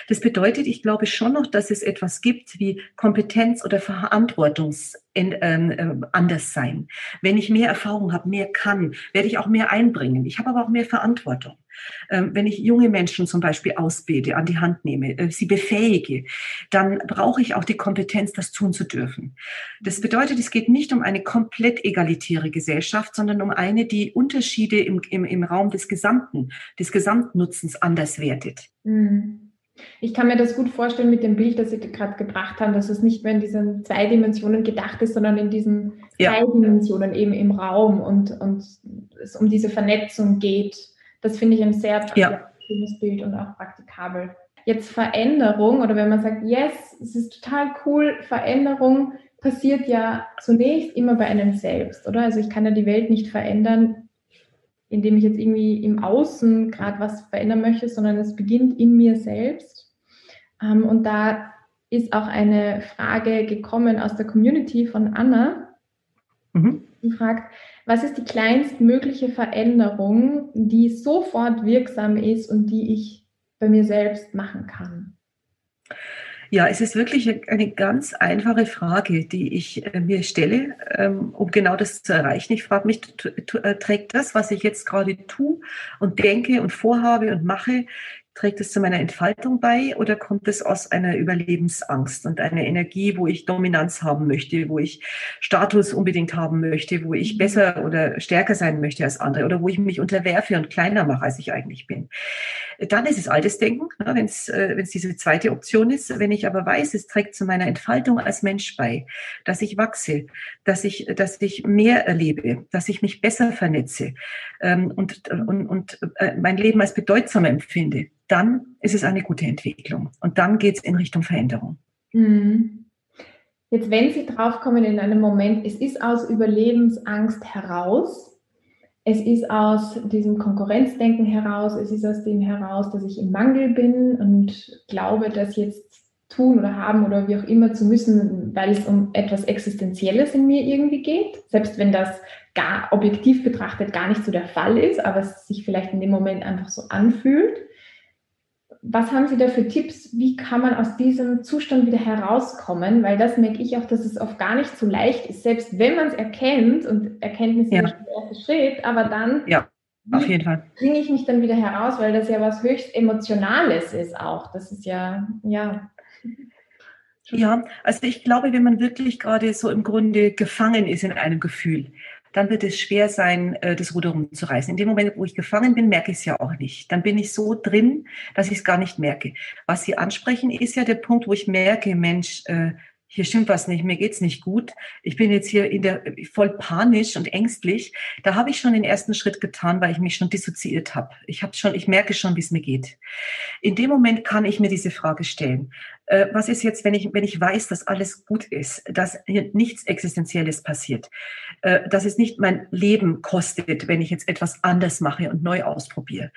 Das bedeutet, ich glaube schon noch, dass es etwas gibt wie Kompetenz oder Verantwortungs ähm, äh, anders sein. Wenn ich mehr Erfahrung habe, mehr kann, werde ich auch mehr einbringen. Ich habe aber auch mehr Verantwortung. Ähm, wenn ich junge Menschen zum Beispiel ausbilde, an die Hand nehme, äh, sie befähige, dann brauche ich auch die Kompetenz, das tun zu dürfen. Das bedeutet, es geht nicht um eine komplett egalitäre Gesellschaft, sondern um eine, die Unterschiede im, im, im Raum des Gesamten, des Gesamtnutzens anders wertet. Mhm. Ich kann mir das gut vorstellen mit dem Bild, das Sie gerade gebracht haben, dass es nicht mehr in diesen zwei Dimensionen gedacht ist, sondern in diesen ja. drei Dimensionen eben im Raum und, und es um diese Vernetzung geht. Das finde ich ein sehr ja. schönes Bild und auch praktikabel. jetzt Veränderung oder wenn man sagt, yes, es ist total cool, Veränderung passiert ja zunächst immer bei einem selbst, oder? Also ich kann ja die Welt nicht verändern, indem ich jetzt irgendwie im Außen gerade was verändern möchte, sondern es beginnt in mir selbst. Ähm, und da ist auch eine Frage gekommen aus der Community von Anna. Mhm. Fragt, was ist die kleinstmögliche Veränderung, die sofort wirksam ist und die ich bei mir selbst machen kann? Ja, es ist wirklich eine ganz einfache Frage, die ich äh, mir stelle, ähm, um genau das zu erreichen. Ich frage mich, äh, trägt das, was ich jetzt gerade tue und denke und vorhabe und mache, Trägt es zu meiner Entfaltung bei oder kommt es aus einer Überlebensangst und einer Energie, wo ich Dominanz haben möchte, wo ich Status unbedingt haben möchte, wo ich mhm. besser oder stärker sein möchte als andere oder wo ich mich unterwerfe und kleiner mache, als ich eigentlich bin? Dann ist es altes Denken, ne, wenn es äh, diese zweite Option ist. Wenn ich aber weiß, es trägt zu meiner Entfaltung als Mensch bei, dass ich wachse, dass ich, dass ich mehr erlebe, dass ich mich besser vernetze ähm, und, und, und äh, mein Leben als bedeutsamer empfinde dann ist es eine gute Entwicklung. Und dann geht es in Richtung Veränderung. Mhm. Jetzt, wenn Sie draufkommen in einem Moment, es ist aus Überlebensangst heraus, es ist aus diesem Konkurrenzdenken heraus, es ist aus dem heraus, dass ich im Mangel bin und glaube, das jetzt tun oder haben oder wie auch immer zu müssen, weil es um etwas Existenzielles in mir irgendwie geht. Selbst wenn das gar objektiv betrachtet gar nicht so der Fall ist, aber es sich vielleicht in dem Moment einfach so anfühlt was haben Sie da für Tipps? Wie kann man aus diesem Zustand wieder herauskommen? Weil das merke ich auch, dass es oft gar nicht so leicht ist, selbst wenn man es erkennt und Erkenntnis ja. ist der erste Schritt, aber dann ja, auf jeden Fall. bringe ich mich dann wieder heraus, weil das ja was höchst Emotionales ist auch. Das ist ja, ja. Ja, also ich glaube, wenn man wirklich gerade so im Grunde gefangen ist in einem Gefühl, dann wird es schwer sein, äh, das Ruder rumzureißen. In dem Moment, wo ich gefangen bin, merke ich es ja auch nicht. Dann bin ich so drin, dass ich es gar nicht merke. Was Sie ansprechen, ist ja der Punkt, wo ich merke, Mensch, äh, hier stimmt was nicht, mir geht's nicht gut. Ich bin jetzt hier in der voll panisch und ängstlich. Da habe ich schon den ersten Schritt getan, weil ich mich schon dissoziiert habe. Ich habe schon, ich merke schon, wie es mir geht. In dem Moment kann ich mir diese Frage stellen: äh, Was ist jetzt, wenn ich, wenn ich weiß, dass alles gut ist, dass hier nichts Existenzielles passiert, äh, dass es nicht mein Leben kostet, wenn ich jetzt etwas anders mache und neu ausprobiere?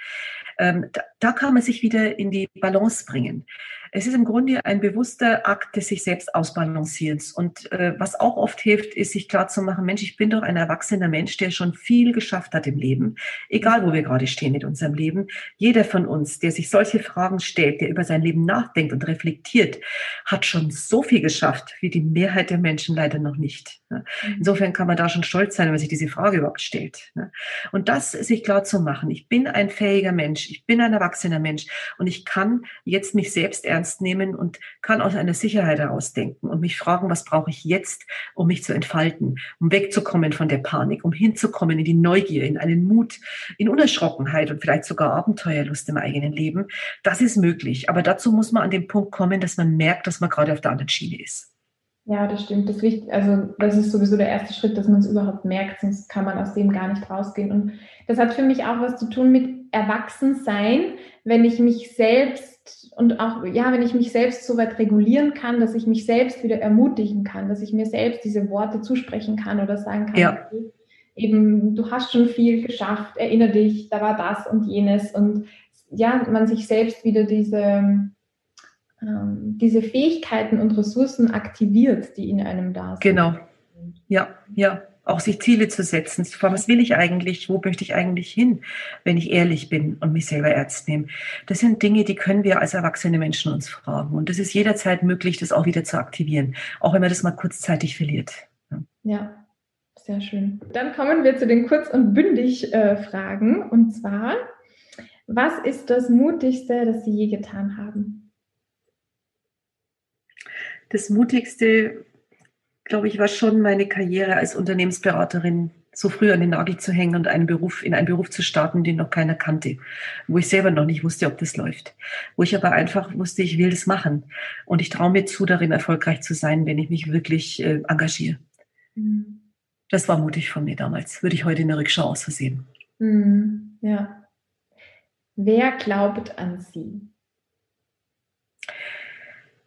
Ähm, da, da kann man sich wieder in die Balance bringen. Es ist im Grunde ein bewusster Akt des sich selbst Ausbalancierens. Und äh, was auch oft hilft, ist, sich klar zu machen, Mensch, ich bin doch ein erwachsener Mensch, der schon viel geschafft hat im Leben. Egal, wo wir gerade stehen in unserem Leben. Jeder von uns, der sich solche Fragen stellt, der über sein Leben nachdenkt und reflektiert, hat schon so viel geschafft, wie die Mehrheit der Menschen leider noch nicht. Mhm. Insofern kann man da schon stolz sein, wenn man sich diese Frage überhaupt stellt. Und das sich klar zu machen. Ich bin ein fähiger Mensch. Ich bin ein erwachsener Mensch. Und ich kann jetzt mich selbst ernst nehmen und kann aus einer Sicherheit heraus denken und mich fragen, was brauche ich jetzt, um mich zu entfalten, um wegzukommen von der Panik, um hinzukommen in die Neugier, in einen Mut, in Unerschrockenheit und vielleicht sogar Abenteuerlust im eigenen Leben. Das ist möglich. Aber dazu muss man an den Punkt kommen, dass man merkt, dass man gerade auf der anderen Schiene ist. Ja, das stimmt. Das, wichtig, also das ist sowieso der erste Schritt, dass man es überhaupt merkt, sonst kann man aus dem gar nicht rausgehen. Und das hat für mich auch was zu tun mit Erwachsensein, wenn ich mich selbst und auch, ja, wenn ich mich selbst so weit regulieren kann, dass ich mich selbst wieder ermutigen kann, dass ich mir selbst diese Worte zusprechen kann oder sagen kann, ja. eben, du hast schon viel geschafft, erinnere dich, da war das und jenes und ja, man sich selbst wieder diese, ähm, diese Fähigkeiten und Ressourcen aktiviert, die in einem da sind. Genau. Ja, ja. Auch sich Ziele zu setzen. Was will ich eigentlich? Wo möchte ich eigentlich hin, wenn ich ehrlich bin und mich selber ernst nehme? Das sind Dinge, die können wir als erwachsene Menschen uns fragen. Und es ist jederzeit möglich, das auch wieder zu aktivieren. Auch wenn man das mal kurzzeitig verliert. Ja. ja. Sehr schön. Dann kommen wir zu den Kurz- und Bündig-Fragen. Äh, und zwar, was ist das Mutigste, das Sie je getan haben? Das Mutigste, glaube ich, war schon meine Karriere als Unternehmensberaterin so früh an den Nagel zu hängen und einen Beruf, in einen Beruf zu starten, den noch keiner kannte, wo ich selber noch nicht wusste, ob das läuft, wo ich aber einfach wusste, ich will das machen und ich traue mir zu, darin erfolgreich zu sein, wenn ich mich wirklich äh, engagiere. Mhm. Das war mutig von mir damals, würde ich heute in der Rückschau aus versehen. Mhm. Ja. Wer glaubt an Sie?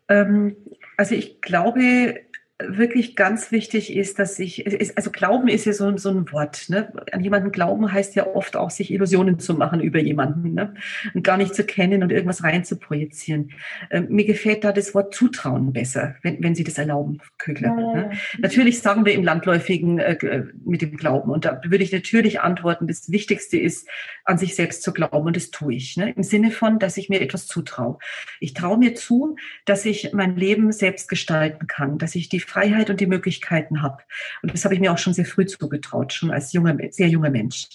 Ähm, also ich glaube, wirklich ganz wichtig ist, dass ich, also Glauben ist ja so, so ein Wort. Ne? An jemanden glauben heißt ja oft auch, sich Illusionen zu machen über jemanden ne? und gar nicht zu kennen und irgendwas rein zu projizieren. Ähm, mir gefällt da das Wort Zutrauen besser, wenn, wenn Sie das erlauben, Kögler. Ja, ne? Natürlich sagen wir im Landläufigen äh, mit dem Glauben und da würde ich natürlich antworten, das Wichtigste ist, an sich selbst zu glauben und das tue ich. Ne? Im Sinne von, dass ich mir etwas zutraue. Ich traue mir zu, dass ich mein Leben selbst gestalten kann, dass ich die Freiheit und die Möglichkeiten habe. Und das habe ich mir auch schon sehr früh zugetraut, schon als junger, sehr junger Mensch,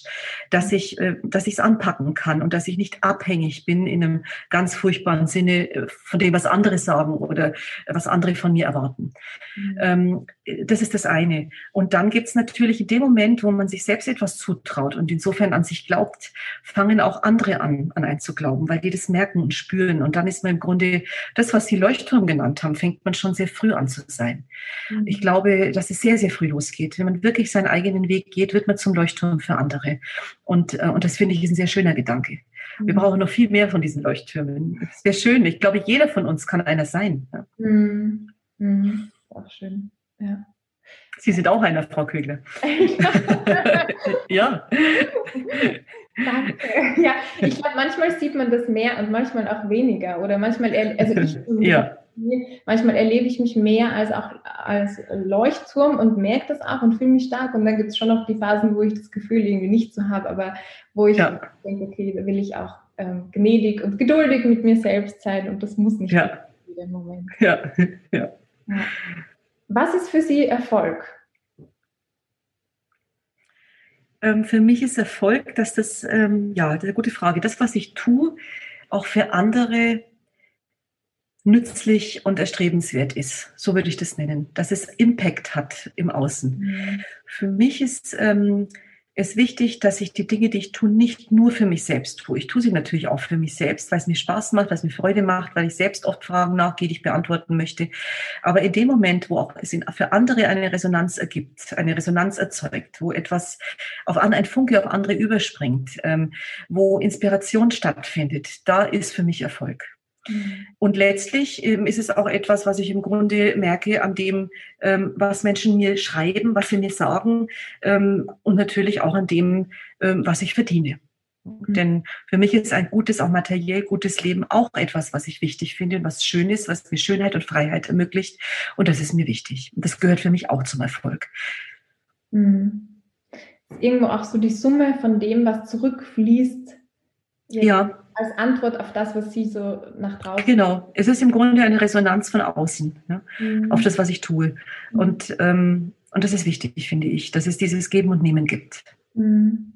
dass ich, äh, dass ich es anpacken kann und dass ich nicht abhängig bin in einem ganz furchtbaren Sinne äh, von dem, was andere sagen oder was andere von mir erwarten. Mhm. Das ist das eine. Und dann gibt es natürlich in dem Moment, wo man sich selbst etwas zutraut und insofern an sich glaubt, fangen auch andere an, an einen zu glauben, weil die das merken und spüren. Und dann ist man im Grunde das, was Sie Leuchtturm genannt haben, fängt man schon sehr früh an zu sein. Mhm. Ich glaube, dass es sehr, sehr früh losgeht. Wenn man wirklich seinen eigenen Weg geht, wird man zum Leuchtturm für andere. Und, äh, und das finde ich ist ein sehr schöner Gedanke. Wir mhm. brauchen noch viel mehr von diesen Leuchttürmen. Das wäre schön. Ich glaube, jeder von uns kann einer sein. Mhm. Mhm. Auch schön. Ja. Sie sind auch einer, Frau Kögler. ja. Danke. Ja, ich glaube, manchmal sieht man das mehr und manchmal auch weniger. Oder manchmal, also ich, ja. manchmal erlebe ich mich mehr als auch als Leuchtturm und merke das auch und fühle mich stark. Und dann gibt es schon noch die Phasen, wo ich das Gefühl irgendwie nicht so habe, aber wo ich ja. denke, okay, da will ich auch ähm, gnädig und geduldig mit mir selbst sein und das muss nicht ja. im Moment. Ja. ja. ja. Was ist für Sie Erfolg? Ähm, für mich ist Erfolg, dass das, ähm, ja, das ist eine gute Frage, das, was ich tue, auch für andere nützlich und erstrebenswert ist. So würde ich das nennen. Dass es Impact hat im Außen. Mhm. Für mich ist ähm, es wichtig, dass ich die Dinge, die ich tue, nicht nur für mich selbst tue. Ich tue sie natürlich auch für mich selbst, weil es mir Spaß macht, weil es mir Freude macht, weil ich selbst oft Fragen nachgehe, die ich beantworten möchte. Aber in dem Moment, wo auch es für andere eine Resonanz ergibt, eine Resonanz erzeugt, wo etwas auf ein Funke auf andere überspringt, ähm, wo Inspiration stattfindet, da ist für mich Erfolg. Und letztlich ähm, ist es auch etwas, was ich im Grunde merke an dem, ähm, was Menschen mir schreiben, was sie mir sagen ähm, und natürlich auch an dem, ähm, was ich verdiene. Mhm. Denn für mich ist ein gutes, auch materiell gutes Leben auch etwas, was ich wichtig finde, was schön ist, was mir Schönheit und Freiheit ermöglicht. Und das ist mir wichtig. Und das gehört für mich auch zum Erfolg. Mhm. Irgendwo auch so die Summe von dem, was zurückfließt. Ja als Antwort auf das, was Sie so nach draußen. Genau, es ist im Grunde eine Resonanz von außen ne? mhm. auf das, was ich tue. Mhm. Und, ähm, und das ist wichtig, finde ich, dass es dieses Geben und Nehmen gibt. Mhm.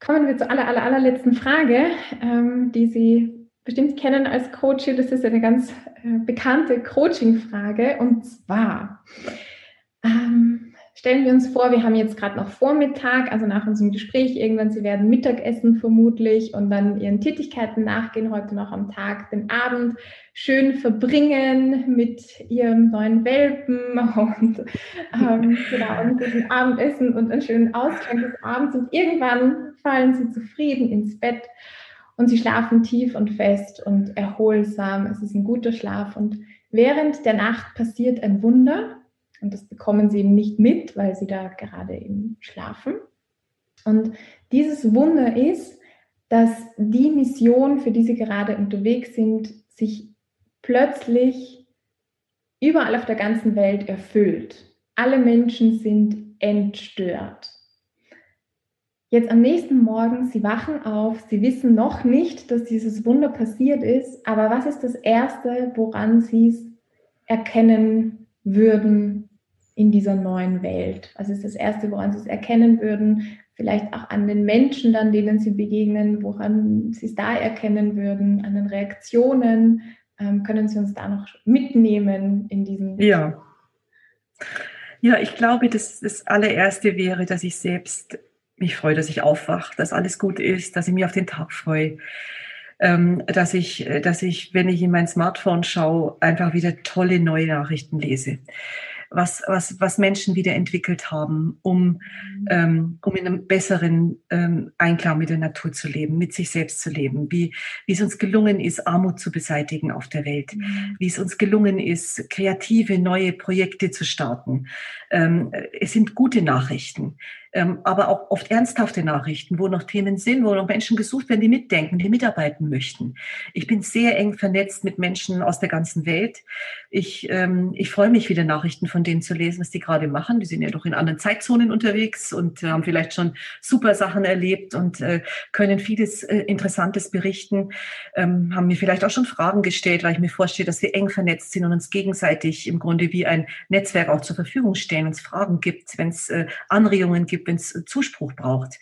Kommen wir zur aller, aller, allerletzten Frage, ähm, die Sie bestimmt kennen als Coach. Das ist eine ganz äh, bekannte Coaching-Frage und zwar. Ähm, Stellen wir uns vor, wir haben jetzt gerade noch Vormittag, also nach unserem Gespräch irgendwann, Sie werden Mittagessen vermutlich und dann Ihren Tätigkeiten nachgehen, heute noch am Tag, den Abend schön verbringen mit Ihrem neuen Welpen und ähm, genau, einen guten Abendessen und einen schönen Ausgang des Abends. Und irgendwann fallen Sie zufrieden ins Bett und Sie schlafen tief und fest und erholsam. Es ist ein guter Schlaf. Und während der Nacht passiert ein Wunder und das bekommen sie eben nicht mit, weil sie da gerade eben schlafen. Und dieses Wunder ist, dass die Mission, für die sie gerade unterwegs sind, sich plötzlich überall auf der ganzen Welt erfüllt. Alle Menschen sind entstört. Jetzt am nächsten Morgen, sie wachen auf, sie wissen noch nicht, dass dieses Wunder passiert ist, aber was ist das Erste, woran sie es erkennen würden, in dieser neuen Welt? Was ist das Erste, woran Sie es erkennen würden? Vielleicht auch an den Menschen dann, denen Sie begegnen, woran Sie es da erkennen würden, an den Reaktionen. Ähm, können Sie uns da noch mitnehmen in diesen? Ja. Ja, ich glaube, dass das allererste wäre, dass ich selbst mich freue, dass ich aufwache, dass alles gut ist, dass ich mich auf den Tag freue, ähm, dass ich, dass ich, wenn ich in mein Smartphone schaue, einfach wieder tolle neue Nachrichten lese was, was, was Menschen wieder entwickelt haben, um, ähm, um in einem besseren ähm, Einklang mit der Natur zu leben, mit sich selbst zu leben, wie, wie es uns gelungen ist, Armut zu beseitigen auf der Welt, mhm. wie es uns gelungen ist, kreative neue Projekte zu starten. Ähm, es sind gute Nachrichten aber auch oft ernsthafte Nachrichten, wo noch Themen sind, wo noch Menschen gesucht werden, die mitdenken, die mitarbeiten möchten. Ich bin sehr eng vernetzt mit Menschen aus der ganzen Welt. Ich, ähm, ich freue mich wieder Nachrichten von denen zu lesen, was die gerade machen. Die sind ja doch in anderen Zeitzonen unterwegs und haben vielleicht schon super Sachen erlebt und äh, können vieles äh, Interessantes berichten, ähm, haben mir vielleicht auch schon Fragen gestellt, weil ich mir vorstelle, dass wir eng vernetzt sind und uns gegenseitig im Grunde wie ein Netzwerk auch zur Verfügung stellen, wenn es Fragen gibt, wenn es äh, Anregungen gibt, wenn es Zuspruch braucht.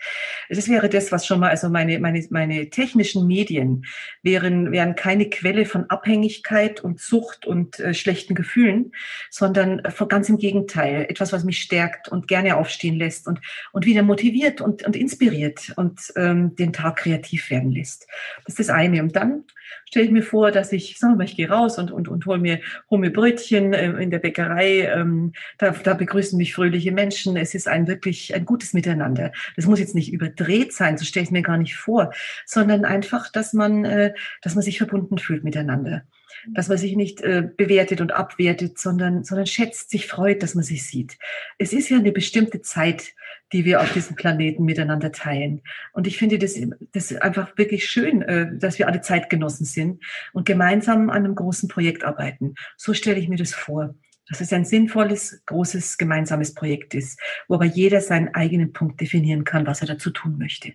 Das wäre das, was schon mal, also meine, meine, meine technischen Medien wären, wären keine Quelle von Abhängigkeit und Sucht und äh, schlechten Gefühlen, sondern von ganz im Gegenteil, etwas, was mich stärkt und gerne aufstehen lässt und, und wieder motiviert und, und inspiriert und ähm, den Tag kreativ werden lässt. Das ist das eine. Und dann stelle ich mir vor, dass ich, sagen wir mal, ich gehe raus und, und, und hole mir, hol mir Brötchen äh, in der Bäckerei. Ähm, da, da begrüßen mich fröhliche Menschen. Es ist ein wirklich ein gutes Miteinander. Das muss jetzt nicht überdreht sein, so stelle ich mir gar nicht vor, sondern einfach, dass man, äh, dass man sich verbunden fühlt miteinander dass man sich nicht äh, bewertet und abwertet, sondern, sondern schätzt, sich freut, dass man sich sieht. Es ist ja eine bestimmte Zeit, die wir auf diesem Planeten miteinander teilen. Und ich finde das, das einfach wirklich schön, äh, dass wir alle Zeitgenossen sind und gemeinsam an einem großen Projekt arbeiten. So stelle ich mir das vor. Dass es ein sinnvolles, großes, gemeinsames Projekt ist, wo aber jeder seinen eigenen Punkt definieren kann, was er dazu tun möchte.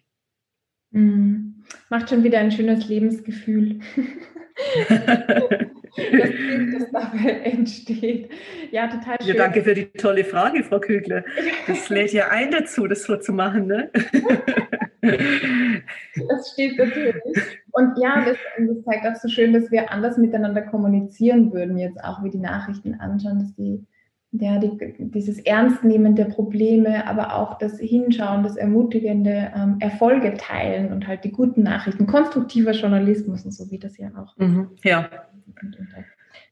Mhm. Macht schon wieder ein schönes Lebensgefühl. das Bild, das dabei entsteht. Ja, total schön. Ja, danke für die tolle Frage, Frau Kügler. Das lädt ja ein dazu, das so zu machen. Ne? das steht natürlich. Und ja, das, das, zeigt auch so schön, dass wir anders miteinander kommunizieren würden, jetzt auch wie die Nachrichten anschauen, dass die ja, die, dieses Ernstnehmen der Probleme, aber auch das Hinschauen, das ermutigende ähm, Erfolge teilen und halt die guten Nachrichten, konstruktiver Journalismus und so wie das ja auch. Mhm, ja.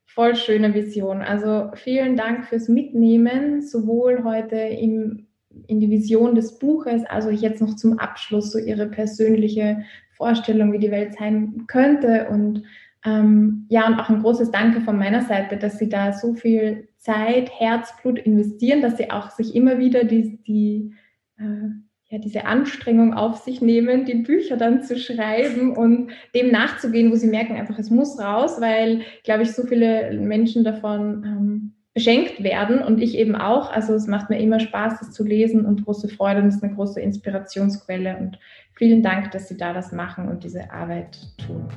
Voll schöne Vision. Also vielen Dank fürs Mitnehmen, sowohl heute im, in die Vision des Buches, also jetzt noch zum Abschluss so Ihre persönliche Vorstellung, wie die Welt sein könnte. Und ähm, ja, und auch ein großes Danke von meiner Seite, dass Sie da so viel Zeit, Herzblut investieren, dass Sie auch sich immer wieder die, die äh, ja, diese Anstrengung auf sich nehmen, die Bücher dann zu schreiben und dem nachzugehen, wo Sie merken einfach, es muss raus, weil, glaube ich, so viele Menschen davon ähm, beschenkt werden und ich eben auch. Also es macht mir immer Spaß, das zu lesen und große Freude und ist eine große Inspirationsquelle. Und vielen Dank, dass Sie da das machen und diese Arbeit tun.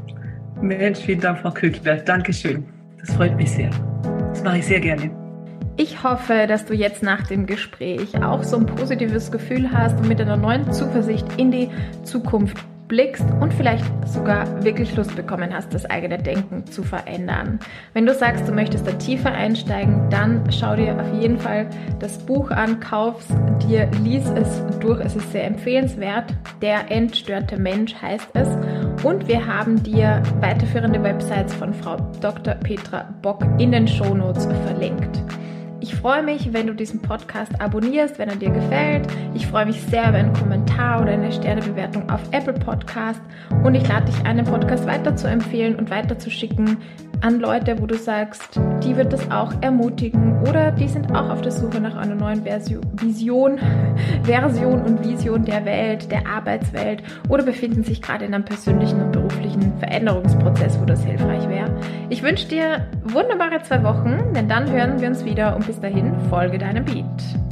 Mensch, vielen Dank, Frau Kökler. Dankeschön. Das freut mich sehr. Das mache ich sehr gerne. Ich hoffe, dass du jetzt nach dem Gespräch auch so ein positives Gefühl hast und mit einer neuen Zuversicht in die Zukunft blickst und vielleicht sogar wirklich Lust bekommen hast, das eigene Denken zu verändern. Wenn du sagst, du möchtest da tiefer einsteigen, dann schau dir auf jeden Fall das Buch an, kauf dir, lies es durch. Es ist sehr empfehlenswert. Der entstörte Mensch heißt es. Und wir haben dir weiterführende Websites von Frau Dr. Petra Bock in den Shownotes verlinkt. Ich freue mich, wenn du diesen Podcast abonnierst, wenn er dir gefällt. Ich freue mich sehr über einen Kommentar oder eine Sternebewertung auf Apple Podcast. Und ich lade dich ein, den Podcast weiter zu empfehlen und weiter zu schicken an Leute, wo du sagst, die wird das auch ermutigen oder die sind auch auf der Suche nach einer neuen Version, Vision, Version und Vision der Welt, der Arbeitswelt oder befinden sich gerade in einem persönlichen und beruflichen Veränderungsprozess, wo das hilfreich wäre. Ich wünsche dir wunderbare zwei Wochen, denn dann hören wir uns wieder und bis dahin folge deinem Beat.